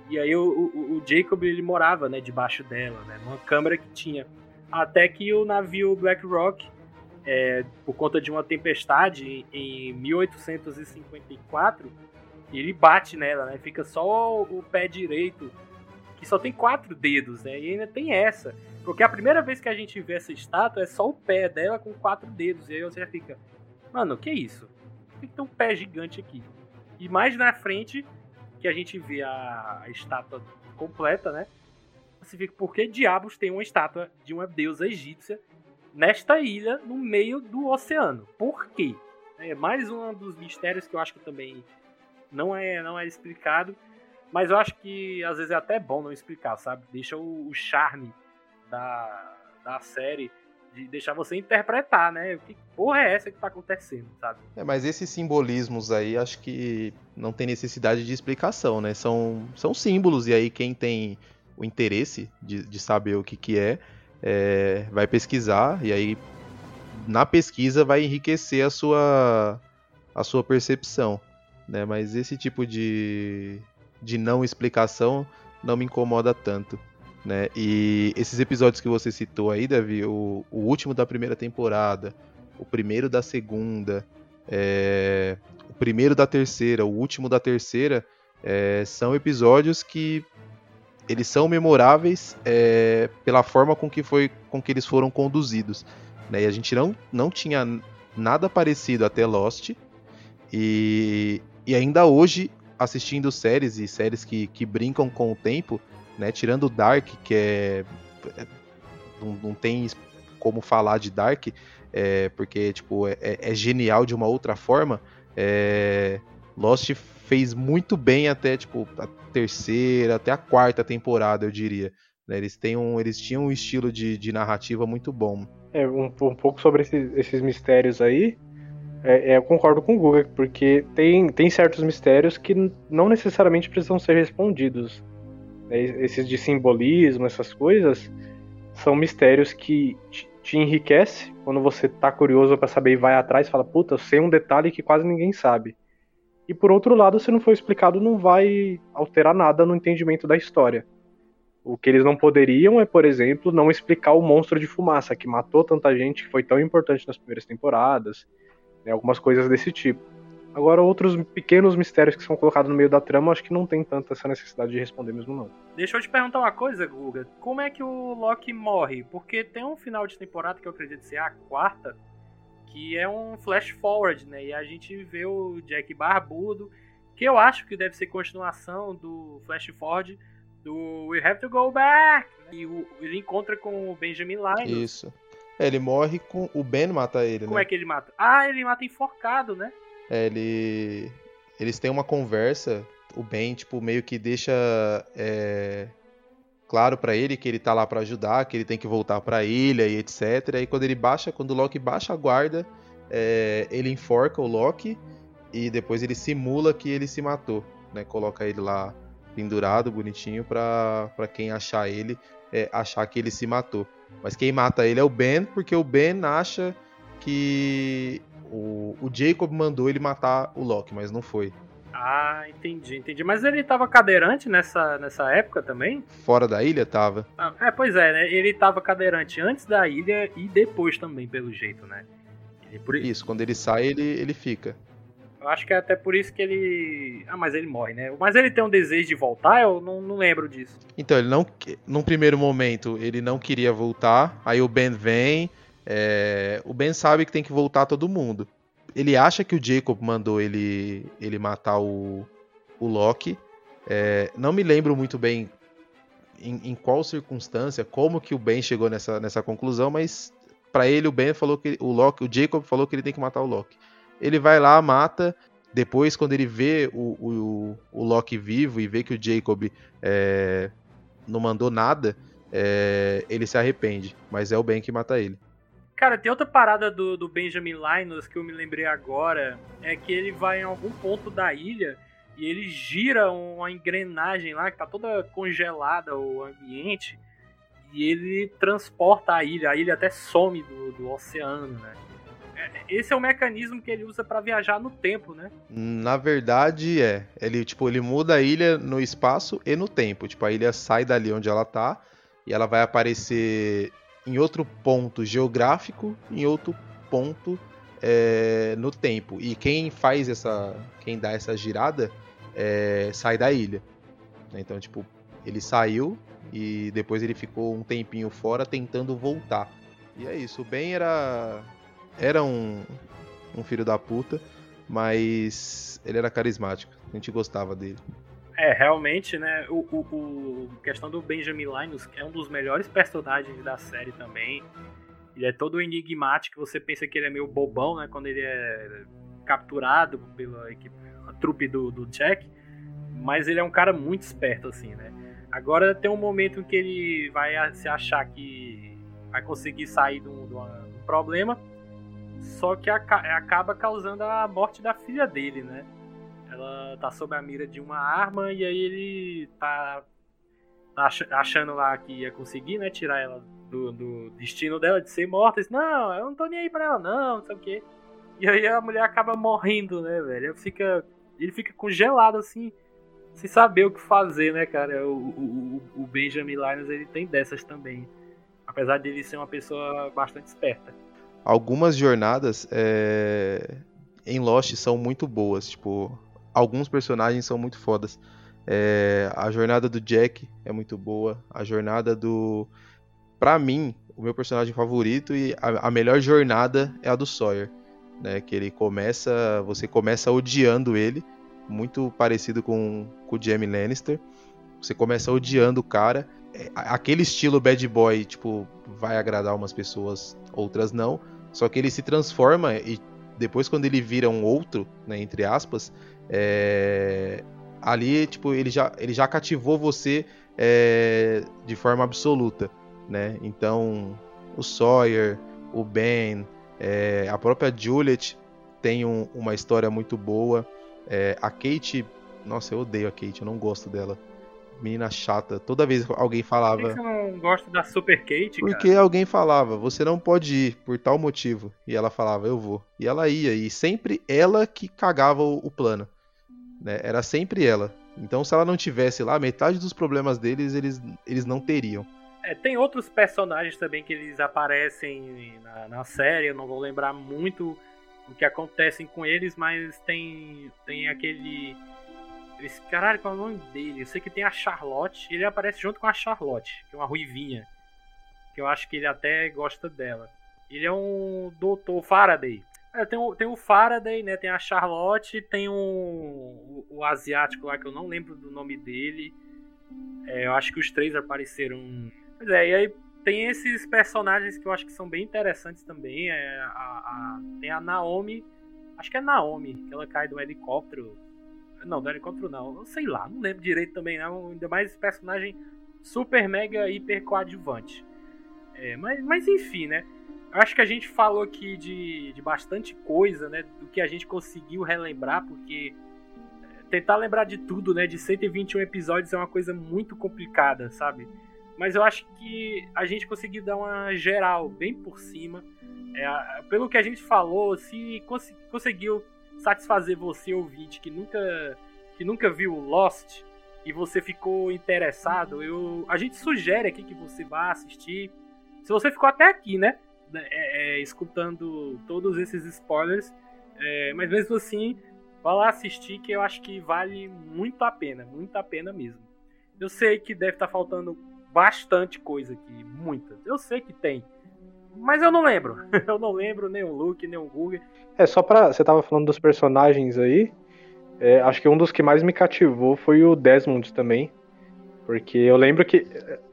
E aí o, o, o Jacob ele morava, né, debaixo dela, né, numa câmara que tinha. Até que o navio Black Rock, é, por conta de uma tempestade em 1854, ele bate nela, né? Fica só o pé direito, que só tem quatro dedos, né? E ainda tem essa. Porque a primeira vez que a gente vê essa estátua é só o pé dela com quatro dedos. E aí você já fica, mano, que isso? Por que tem um pé gigante aqui? E mais na frente, que a gente vê a, estátua completa, né? Você fica, por que diabos tem uma estátua de uma deusa egípcia nesta ilha, no meio do oceano? Por quê? É mais um dos mistérios que eu acho que também não é, não é explicado. Mas eu acho que às vezes é até bom não explicar, sabe? Deixa o, o charme da, da série de deixar você interpretar, né? Que porra é essa que tá acontecendo, sabe? É, mas esses simbolismos aí, acho que não tem necessidade de explicação, né? São, são símbolos, e aí quem tem o interesse de, de saber o que, que é, é, vai pesquisar, e aí na pesquisa vai enriquecer a sua, a sua percepção, né? Mas esse tipo de, de não explicação não me incomoda tanto. Né? E esses episódios que você citou aí, Davi, o, o último da primeira temporada, o primeiro da segunda, é, o primeiro da terceira, o último da terceira, é, são episódios que eles são memoráveis é, pela forma com que, foi, com que eles foram conduzidos. Né? E a gente não, não tinha nada parecido até Lost. E, e ainda hoje, assistindo séries e séries que, que brincam com o tempo, né? Tirando Dark, que é, é. Não, não tem como falar de Dark, é, porque tipo, é, é, genial de uma outra forma. É, Lost fez muito bem até tipo, a terceira, até a quarta temporada, eu diria. Né? Eles, têm um, eles tinham um estilo de, de narrativa muito bom. É, um, um pouco sobre esses, esses mistérios aí. É, é, eu concordo com o Google, porque tem, tem certos mistérios que não necessariamente precisam ser respondidos. Né, esses de simbolismo, essas coisas, são mistérios que te enriquece quando você tá curioso para saber e vai atrás, fala, puta, eu sei um detalhe que quase ninguém sabe. E por outro lado, se não for explicado, não vai alterar nada no entendimento da história. O que eles não poderiam é, por exemplo, não explicar o monstro de fumaça que matou tanta gente, que foi tão importante nas primeiras temporadas, né, algumas coisas desse tipo. Agora, outros pequenos mistérios que são colocados no meio da trama, acho que não tem tanta essa necessidade de responder mesmo, não. Deixa eu te perguntar uma coisa, Guga. Como é que o Loki morre? Porque tem um final de temporada que eu acredito ser a quarta, que é um flash forward, né? E a gente vê o Jack barbudo, que eu acho que deve ser continuação do flash forward do We Have to Go Back. Né? E o, ele encontra com o Benjamin Linus. Isso. Ele morre com. O Ben mata ele, Como né? é que ele mata? Ah, ele mata enforcado, né? É, ele, eles têm uma conversa, o Ben, tipo, meio que deixa é, claro para ele que ele tá lá para ajudar, que ele tem que voltar para a ilha e etc. E quando ele baixa, quando o Loki baixa a guarda, é, ele enforca o Loki e depois ele simula que ele se matou, né? Coloca ele lá pendurado, bonitinho, para quem achar ele, é, achar que ele se matou. Mas quem mata ele é o Ben, porque o Ben acha que o, o Jacob mandou ele matar o Loki, mas não foi. Ah, entendi, entendi. Mas ele tava cadeirante nessa, nessa época também? Fora da ilha, tava. Ah, é, pois é, né? Ele tava cadeirante antes da ilha e depois também, pelo jeito, né? Por... Isso, quando ele sai, ele, ele fica. Eu acho que é até por isso que ele. Ah, mas ele morre, né? Mas ele tem um desejo de voltar, eu não, não lembro disso. Então, ele não. Num primeiro momento, ele não queria voltar. Aí o Ben vem. É... O Ben sabe que tem que voltar todo mundo. Ele acha que o Jacob mandou ele, ele matar o, o Loki. É... Não me lembro muito bem em, em, qual circunstância, como que o Ben chegou nessa, nessa conclusão, mas para ele o Ben falou que o Loki, o Jacob falou que ele tem que matar o Loki. Ele vai lá, mata. Depois, quando ele vê o, o, o Loki vivo e vê que o Jacob é, não mandou nada, é, ele se arrepende. Mas é o Ben que mata ele. Cara, tem outra parada do, do Benjamin Linus que eu me lembrei agora. É que ele vai em algum ponto da ilha e ele gira uma engrenagem lá que tá toda congelada o ambiente. E ele transporta a ilha. A ilha até some do, do oceano, né? Esse é o mecanismo que ele usa para viajar no tempo, né? Na verdade, é. Ele, tipo, ele muda a ilha no espaço e no tempo. Tipo, a ilha sai dali onde ela tá e ela vai aparecer em outro ponto geográfico, em outro ponto é, no tempo. E quem faz essa. Quem dá essa girada é, sai da ilha. Então, tipo, ele saiu e depois ele ficou um tempinho fora tentando voltar. E é isso. O Ben era era um, um filho da puta, mas ele era carismático. A gente gostava dele. É, realmente, né? O, o, o questão do Benjamin Linus é um dos melhores personagens da série também. Ele é todo enigmático, você pensa que ele é meio bobão, né? Quando ele é capturado pela equipe, a trupe do, do Jack. Mas ele é um cara muito esperto, assim, né? Agora tem um momento em que ele vai se achar que vai conseguir sair de um, de um problema só que acaba causando a morte da filha dele, né? Ela tá sob a mira de uma arma e aí ele tá, achando lá que ia conseguir, né? Tirar ela do, do destino dela de ser morta. Diz, não, eu não tô nem aí pra ela, não, não sei o quê. E aí a mulher acaba morrendo, né, velho? Fica, ele fica congelado assim, sem saber o que fazer, né, cara? O, o, o Benjamin Linus ele tem dessas também. Apesar de ele ser uma pessoa bastante esperta algumas jornadas é, em Lost são muito boas. Tipo, alguns personagens são muito fodas. É, a jornada do Jack é muito boa. A jornada do. Pra mim, o meu personagem favorito e a, a melhor jornada é a do Sawyer. Né, que ele começa. Você começa odiando ele. Muito parecido com, com o Jamie Lannister. Você começa odiando o cara. É, aquele estilo bad boy, tipo, vai agradar umas pessoas, outras não. Só que ele se transforma e depois quando ele vira um outro, né, entre aspas, é... ali tipo ele já, ele já cativou você é... de forma absoluta, né? Então o Sawyer, o Ben, é... a própria Juliet tem um, uma história muito boa. É, a Kate, nossa, eu odeio a Kate, eu não gosto dela menina chata. Toda vez alguém falava. Por que você não gosta da Super Kate? Porque cara? alguém falava, você não pode ir por tal motivo. E ela falava, eu vou. E ela ia. E sempre ela que cagava o, o plano. Né? Era sempre ela. Então, se ela não tivesse lá, metade dos problemas deles eles, eles não teriam. É, tem outros personagens também que eles aparecem na, na série, eu não vou lembrar muito o que acontecem com eles, mas tem, tem aquele esse caralho, qual é o nome dele? Eu sei que tem a Charlotte. Ele aparece junto com a Charlotte, que é uma ruivinha. Que eu acho que ele até gosta dela. Ele é um doutor Faraday. É, tem, o, tem o Faraday, né? Tem a Charlotte, tem um, o, o asiático lá que eu não lembro do nome dele. É, eu acho que os três apareceram. Pois é, e aí tem esses personagens que eu acho que são bem interessantes também. É, a, a, tem a Naomi, acho que é Naomi, que ela cai do helicóptero não, do helicóptero não. Sei lá, não lembro direito também, não. Ainda mais esse personagem super, mega, hiper coadjuvante. É, mas, mas enfim, né? Acho que a gente falou aqui de, de bastante coisa, né? Do que a gente conseguiu relembrar, porque é, tentar lembrar de tudo, né? De 121 episódios é uma coisa muito complicada, sabe? Mas eu acho que a gente conseguiu dar uma geral, bem por cima. É, pelo que a gente falou, se cons conseguiu satisfazer você, ouvinte, que nunca, que nunca viu Lost e você ficou interessado, eu, a gente sugere aqui que você vá assistir. Se você ficou até aqui, né? É, é, escutando todos esses spoilers, é, mas mesmo assim, vá lá assistir que eu acho que vale muito a pena, muito a pena mesmo. Eu sei que deve estar tá faltando bastante coisa aqui, muita. Eu sei que tem, mas eu não lembro. *laughs* eu não lembro nem o Luke, nem o Google. É, só pra. Você tava falando dos personagens aí. É, acho que um dos que mais me cativou foi o Desmond também. Porque eu lembro que.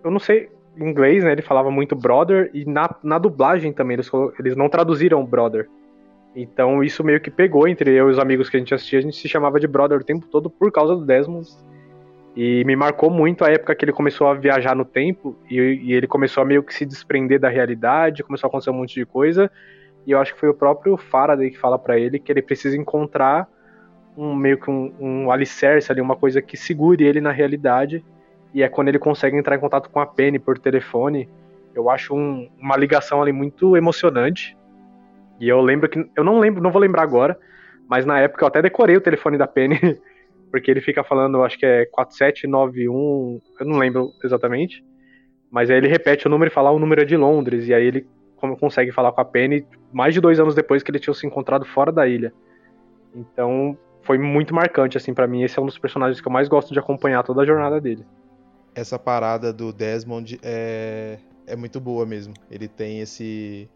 Eu não sei. Em inglês, né? Ele falava muito brother. E na, na dublagem também, eles, eles não traduziram brother. Então isso meio que pegou entre eu e os amigos que a gente assistia. A gente se chamava de brother o tempo todo por causa do Desmond. E me marcou muito a época que ele começou a viajar no tempo e, e, ele começou a meio que se desprender da realidade, começou a acontecer um monte de coisa. E eu acho que foi o próprio Faraday que fala para ele que ele precisa encontrar um meio que um, um alicerce ali, uma coisa que segure ele na realidade. E é quando ele consegue entrar em contato com a Penny por telefone. Eu acho um, uma ligação ali muito emocionante. E eu lembro que. Eu não lembro, não vou lembrar agora, mas na época eu até decorei o telefone da Penny *laughs* porque ele fica falando, acho que é 4791, eu não lembro exatamente, mas aí ele repete o número e fala ah, o número é de Londres, e aí ele consegue falar com a Penny mais de dois anos depois que ele tinha se encontrado fora da ilha. Então foi muito marcante, assim, para mim. Esse é um dos personagens que eu mais gosto de acompanhar toda a jornada dele. Essa parada do Desmond é, é muito boa mesmo. Ele tem esse.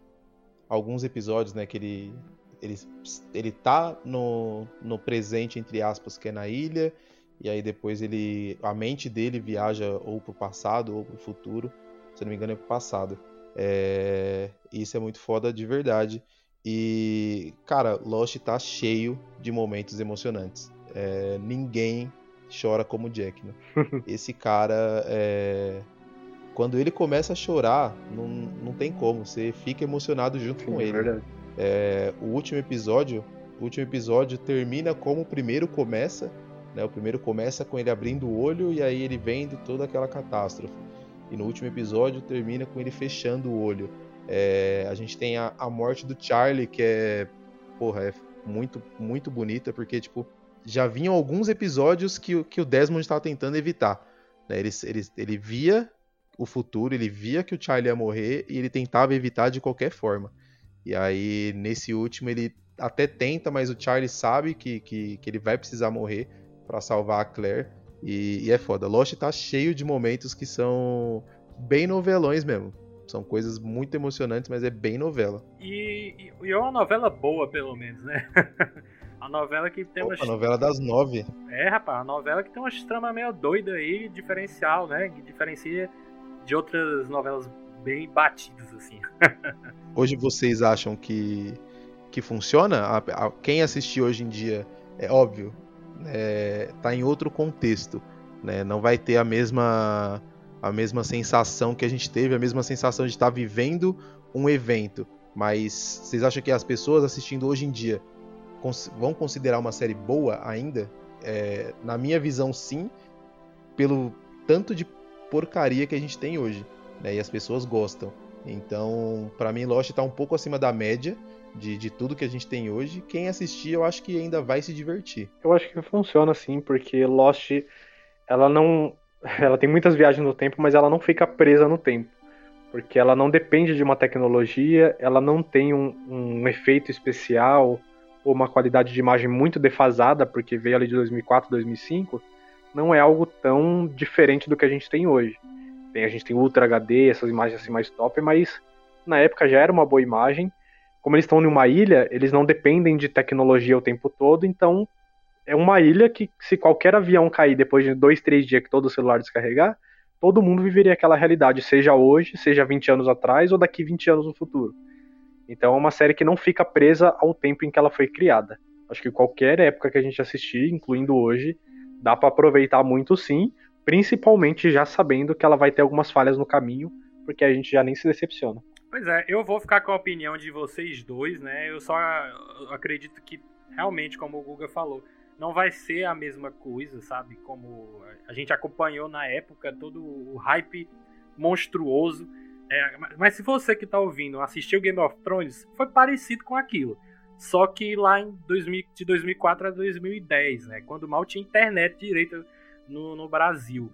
Alguns episódios, né, que ele ele, ele tá no, no presente, entre aspas, que é na ilha, e aí depois ele. A mente dele viaja ou pro passado ou pro futuro. Se não me engano, é pro passado. É, isso é muito foda de verdade. E, cara, Lost tá cheio de momentos emocionantes. É, ninguém chora como Jack, né? *laughs* Esse cara, é... quando ele começa a chorar, não, não tem como. Você fica emocionado junto Sim, com ele. É verdade. É, o último episódio, o último episódio termina como o primeiro começa, né? O primeiro começa com ele abrindo o olho e aí ele vendo toda aquela catástrofe. E no último episódio termina com ele fechando o olho. É, a gente tem a, a, morte do Charlie, que é, porra, é muito, muito bonita, porque, tipo, já vinham alguns episódios que, que o Desmond estava tentando evitar. Né? Ele, ele, ele via o futuro, ele via que o Charlie ia morrer e ele tentava evitar de qualquer forma. E aí, nesse último, ele até tenta, mas o Charlie sabe que, que, que ele vai precisar morrer para salvar a Claire. E, e, é foda. Lost tá cheio de momentos que são bem novelões mesmo. São coisas muito emocionantes, mas é bem novela. E, e, e é uma novela boa, pelo menos, né? *laughs* a novela que tem uma. A novela das nove. É, rapaz, a novela que tem uma trama meio doida aí, diferencial, né? Que diferencia de outras novelas bem batidos, assim. *laughs* hoje vocês acham que, que funciona? A, a, quem assistir hoje em dia, é óbvio, é, tá em outro contexto. Né? Não vai ter a mesma, a mesma sensação que a gente teve, a mesma sensação de estar vivendo um evento. Mas vocês acham que as pessoas assistindo hoje em dia cons vão considerar uma série boa ainda? É, na minha visão, sim, pelo tanto de porcaria que a gente tem hoje né? E as pessoas gostam. Então, para mim, Lost tá um pouco acima da média de, de tudo que a gente tem hoje. Quem assistir, eu acho que ainda vai se divertir. Eu acho que funciona assim, porque Lost, ela não. *laughs* Ela tem muitas viagens no tempo, mas ela não fica presa no tempo. Porque ela não depende de uma tecnologia, ela não tem um, um efeito especial ou uma qualidade de imagem muito defasada, porque veio ali de 2004, 2005. Não é algo tão diferente do que a gente tem hoje. Tem, a gente tem Ultra HD, essas imagens assim mais top, mas na época já era uma boa imagem. Como eles estão em uma ilha, eles não dependem de tecnologia o tempo todo, então é uma ilha que se qualquer avião cair depois de dois, três dias que todo o celular descarregar, todo mundo viveria aquela realidade, seja hoje, seja 20 anos atrás ou daqui 20 anos no futuro. Então é uma série que não fica presa ao tempo em que ela foi criada. Acho que qualquer época que a gente assistir, incluindo hoje, dá para aproveitar muito sim, principalmente já sabendo que ela vai ter algumas falhas no caminho, porque a gente já nem se decepciona. Pois é, eu vou ficar com a opinião de vocês dois, né? Eu só acredito que realmente, como o Guga falou, não vai ser a mesma coisa, sabe? Como a gente acompanhou na época todo o hype monstruoso. É, mas se você que tá ouvindo assistiu Game of Thrones, foi parecido com aquilo. Só que lá em 2000, de 2004 a 2010, né? Quando mal tinha internet direita no, no Brasil.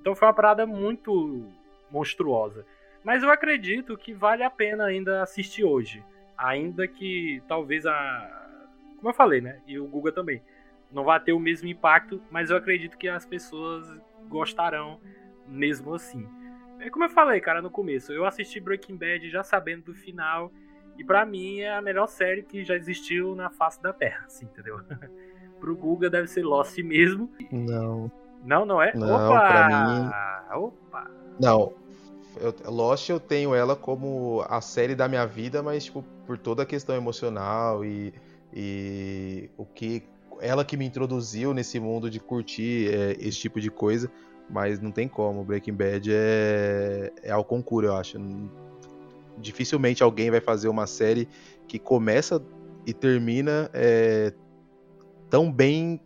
Então foi uma parada muito monstruosa. Mas eu acredito que vale a pena ainda assistir hoje. Ainda que talvez a. Como eu falei, né? E o Guga também. Não vai ter o mesmo impacto, mas eu acredito que as pessoas gostarão mesmo assim. É como eu falei, cara, no começo. Eu assisti Breaking Bad já sabendo do final. E para mim é a melhor série que já existiu na face da Terra, assim, entendeu? *laughs* Pro Guga deve ser Lost mesmo. Não. Não, não é? Não, Opa! pra mim. Opa! Não, eu, Lost eu tenho ela como a série da minha vida, mas tipo, por toda a questão emocional e, e o que ela que me introduziu nesse mundo de curtir é, esse tipo de coisa, mas não tem como. Breaking Bad é, é ao concurso, eu acho. Dificilmente alguém vai fazer uma série que começa e termina é, tão bem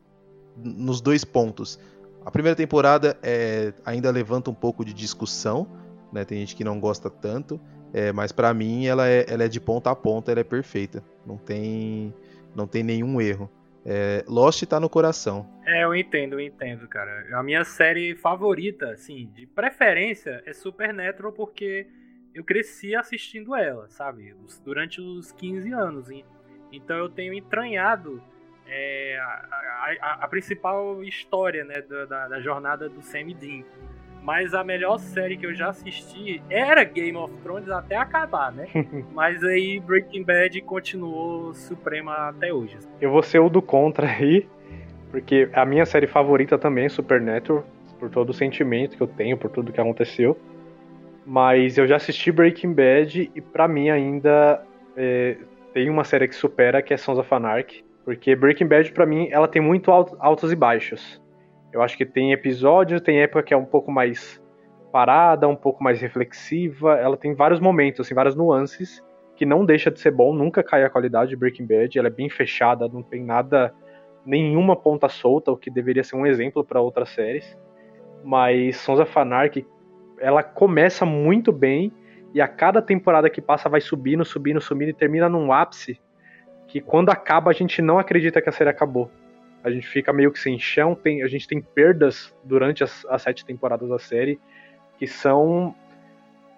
nos dois pontos. A primeira temporada é, ainda levanta um pouco de discussão, né? Tem gente que não gosta tanto, é, mas para mim ela é, ela é de ponta a ponta, ela é perfeita. Não tem, não tem nenhum erro. É, Lost tá no coração. É, eu entendo, eu entendo, cara. A minha série favorita, assim, de preferência, é Supernatural porque eu cresci assistindo ela, sabe? Durante os 15 anos. Então eu tenho entranhado é, a, a, a, principal história né, da, da, jornada do Sam Dean mas a melhor série que eu já assisti era Game of Thrones até acabar, né? *laughs* mas aí Breaking Bad continuou suprema até hoje. Eu vou ser o do contra aí, porque a minha série favorita também é Supernatural, por todo o sentimento que eu tenho, por tudo que aconteceu. Mas eu já assisti Breaking Bad e para mim ainda é, tem uma série que supera, que é Sons of Anarchy. Porque Breaking Bad, para mim, ela tem muito altos e baixos. Eu acho que tem episódios, tem época que é um pouco mais parada, um pouco mais reflexiva. Ela tem vários momentos, assim, várias nuances que não deixa de ser bom, nunca cai a qualidade de Breaking Bad. Ela é bem fechada, não tem nada, nenhuma ponta solta, o que deveria ser um exemplo para outras séries. Mas Sons of Anarchy, ela começa muito bem e a cada temporada que passa vai subindo, subindo, subindo e termina num ápice que quando acaba a gente não acredita que a série acabou a gente fica meio que sem chão, tem, a gente tem perdas durante as, as sete temporadas da série que são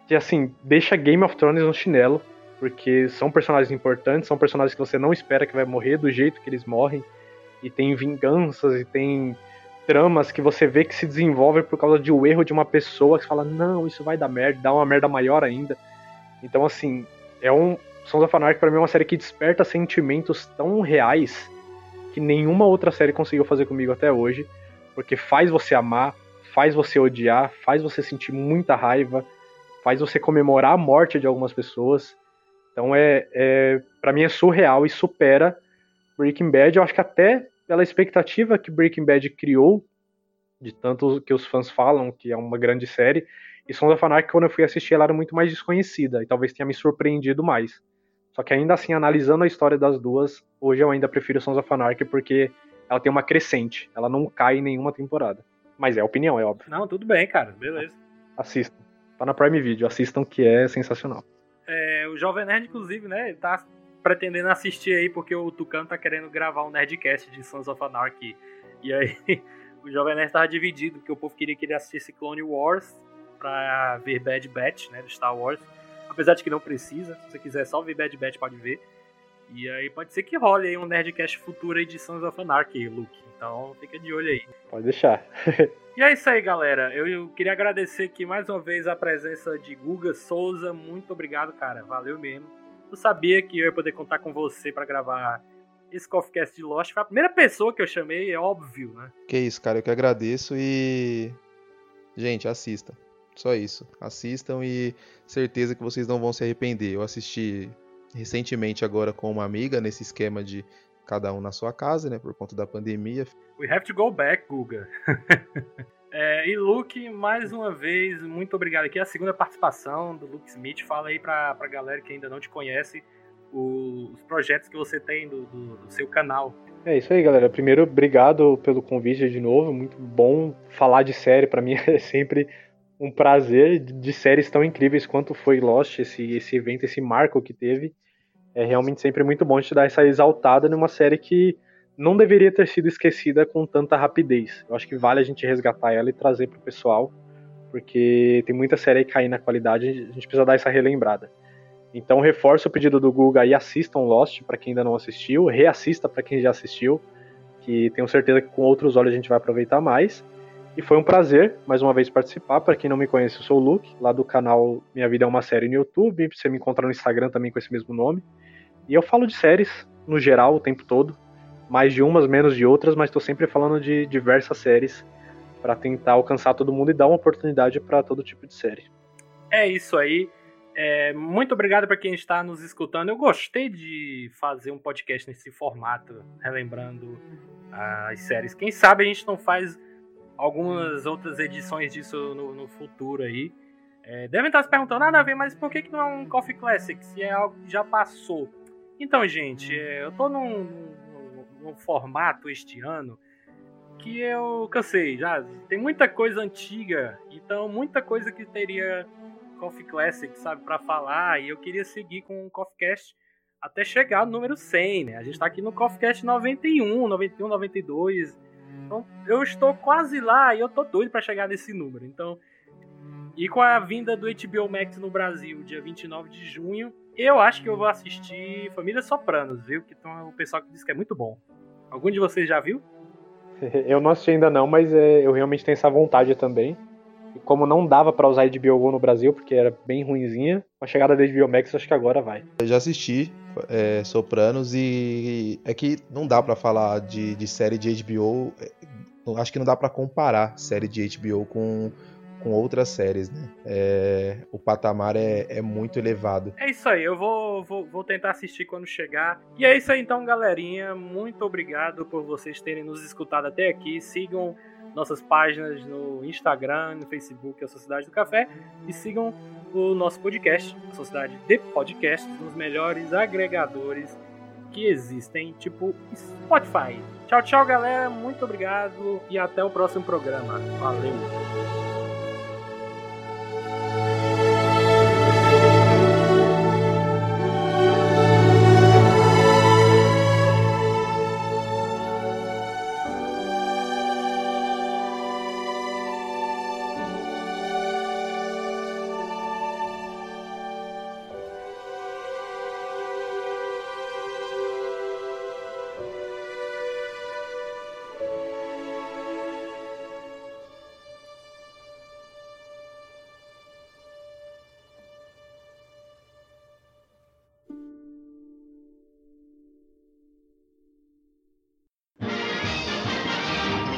que assim, deixa Game of Thrones no chinelo, porque são personagens importantes, são personagens que você não espera que vai morrer do jeito que eles morrem, e tem vinganças e tem tramas que você vê que se desenvolvem por causa de um erro de uma pessoa que fala, não, isso vai dar merda, dá uma merda maior ainda. Então, assim, é um. Sons of Anarchy pra mim é uma série que desperta sentimentos tão reais que nenhuma outra série conseguiu fazer comigo até hoje, porque faz você amar, faz você odiar, faz você sentir muita raiva, faz você comemorar a morte de algumas pessoas. Então é, é para mim é surreal e supera Breaking Bad. Eu acho que até pela expectativa que Breaking Bad criou, de tanto que os fãs falam que é uma grande série, e Sons of Anarchy, quando eu fui assistir, ela era muito mais desconhecida e talvez tenha me surpreendido mais. Só que ainda assim, analisando a história das duas, hoje eu ainda prefiro Sons of Anarchy porque ela tem uma crescente, ela não cai em nenhuma temporada. Mas é opinião, é óbvio. Não, tudo bem, cara, beleza. Assistam. Tá na Prime Video, assistam que é sensacional. É, o Jovem Nerd, inclusive, né, tá pretendendo assistir aí porque o Tucano tá querendo gravar um Nerdcast de Sons of Anarchy. E aí, *laughs* o Jovem Nerd tava dividido, porque o povo queria que ele assistisse Clone Wars pra ver Bad Batch, né, do Star Wars. Apesar de que não precisa, se você quiser só ver Bad Batch, pode ver. E aí pode ser que role aí um Nerdcast futuro aí de Sons of Anarchy, Luke. Então fica de olho aí. Pode deixar. *laughs* e é isso aí, galera. Eu, eu, queria agradecer aqui mais uma vez a presença de Guga Souza. Muito obrigado, cara. Valeu mesmo. Eu sabia que eu ia poder contar com você para gravar esse Coffeecast de Lost. Foi a primeira pessoa que eu chamei, é óbvio, né? Que isso, cara. Eu que agradeço e. Gente, assista. Só isso. Assistam e certeza que vocês não vão se arrepender. Eu assisti recentemente agora com uma amiga nesse esquema de cada um na sua casa, né, por conta da pandemia. We have to go back, Guga. *laughs* É, e Luke, mais uma vez, muito obrigado aqui. A segunda participação do Luke Smith. Fala aí pra, pra galera que ainda não te conhece os projetos que você tem do, do, do seu canal. É isso aí, galera. Primeiro, obrigado pelo convite de novo. Muito bom falar de série. Para mim *laughs* é sempre um prazer de séries tão incríveis quanto foi Lost, esse, esse evento, esse marco que teve. É realmente sempre muito bom te dar essa exaltada numa série que não deveria ter sido esquecida com tanta rapidez. Eu acho que vale a gente resgatar ela e trazer pro pessoal, porque tem muita série aí caindo na qualidade, a gente precisa dar essa relembrada. Então reforço o pedido do Google aí, assistam Lost para quem ainda não assistiu, reassista para quem já assistiu, que tenho certeza que com outros olhos a gente vai aproveitar mais. E foi um prazer, mais uma vez, participar. Para quem não me conhece, eu sou o Luke, lá do canal Minha Vida é uma Série no YouTube. Você me encontra no Instagram também com esse mesmo nome. E eu falo de séries, no geral, o tempo todo. Mais de umas, menos de outras, mas estou sempre falando de diversas séries para tentar alcançar todo mundo e dar uma oportunidade para todo tipo de série. É isso aí. É, muito obrigado para quem está nos escutando. Eu gostei de fazer um podcast nesse formato, relembrando as séries. Quem sabe a gente não faz algumas outras edições disso no, no futuro aí. É, devem estar se perguntando, ah, Davi, mas por que, que não é um Coffee Classic se é algo que já passou? Então, gente, é, eu tô num, num, num, formato este ano que eu cansei já. Tem muita coisa antiga, então muita coisa que teria Coffee Classic, sabe, para falar, e eu queria seguir com o Coffee Cast até chegar no número 100, né? A gente tá aqui no Coffee Cast 91, 91, 92 então, eu estou quase lá e eu tô doido para chegar nesse número. Então, e com a vinda do HBO Max no Brasil, dia 29 de junho, eu acho que eu vou assistir Família Sopranos, viu? Que então, o pessoal que diz que é muito bom. Algum de vocês já viu? *laughs* Eu não assisti ainda não, mas é, eu realmente tenho essa vontade também. E como não dava para usar HBO Go no Brasil, porque era bem ruinzinha, com a chegada da HBO Max, acho que agora vai. Eu já assisti é, Sopranos e é que não dá para falar de, de série de HBO. É, acho que não dá para comparar série de HBO com, com outras séries, né? É, o patamar é, é, muito elevado. É isso aí, eu vou, vou, vou, tentar assistir quando chegar. E é isso aí então, galerinha. Muito obrigado por vocês terem nos escutado até aqui. Sigam nossas páginas no Instagram, no Facebook, a Sociedade do Café, e sigam o nosso podcast, a Sociedade de Podcasts, nos melhores agregadores que existem, tipo Spotify. Tchau, tchau, galera. Muito obrigado e até o próximo programa. Valeu!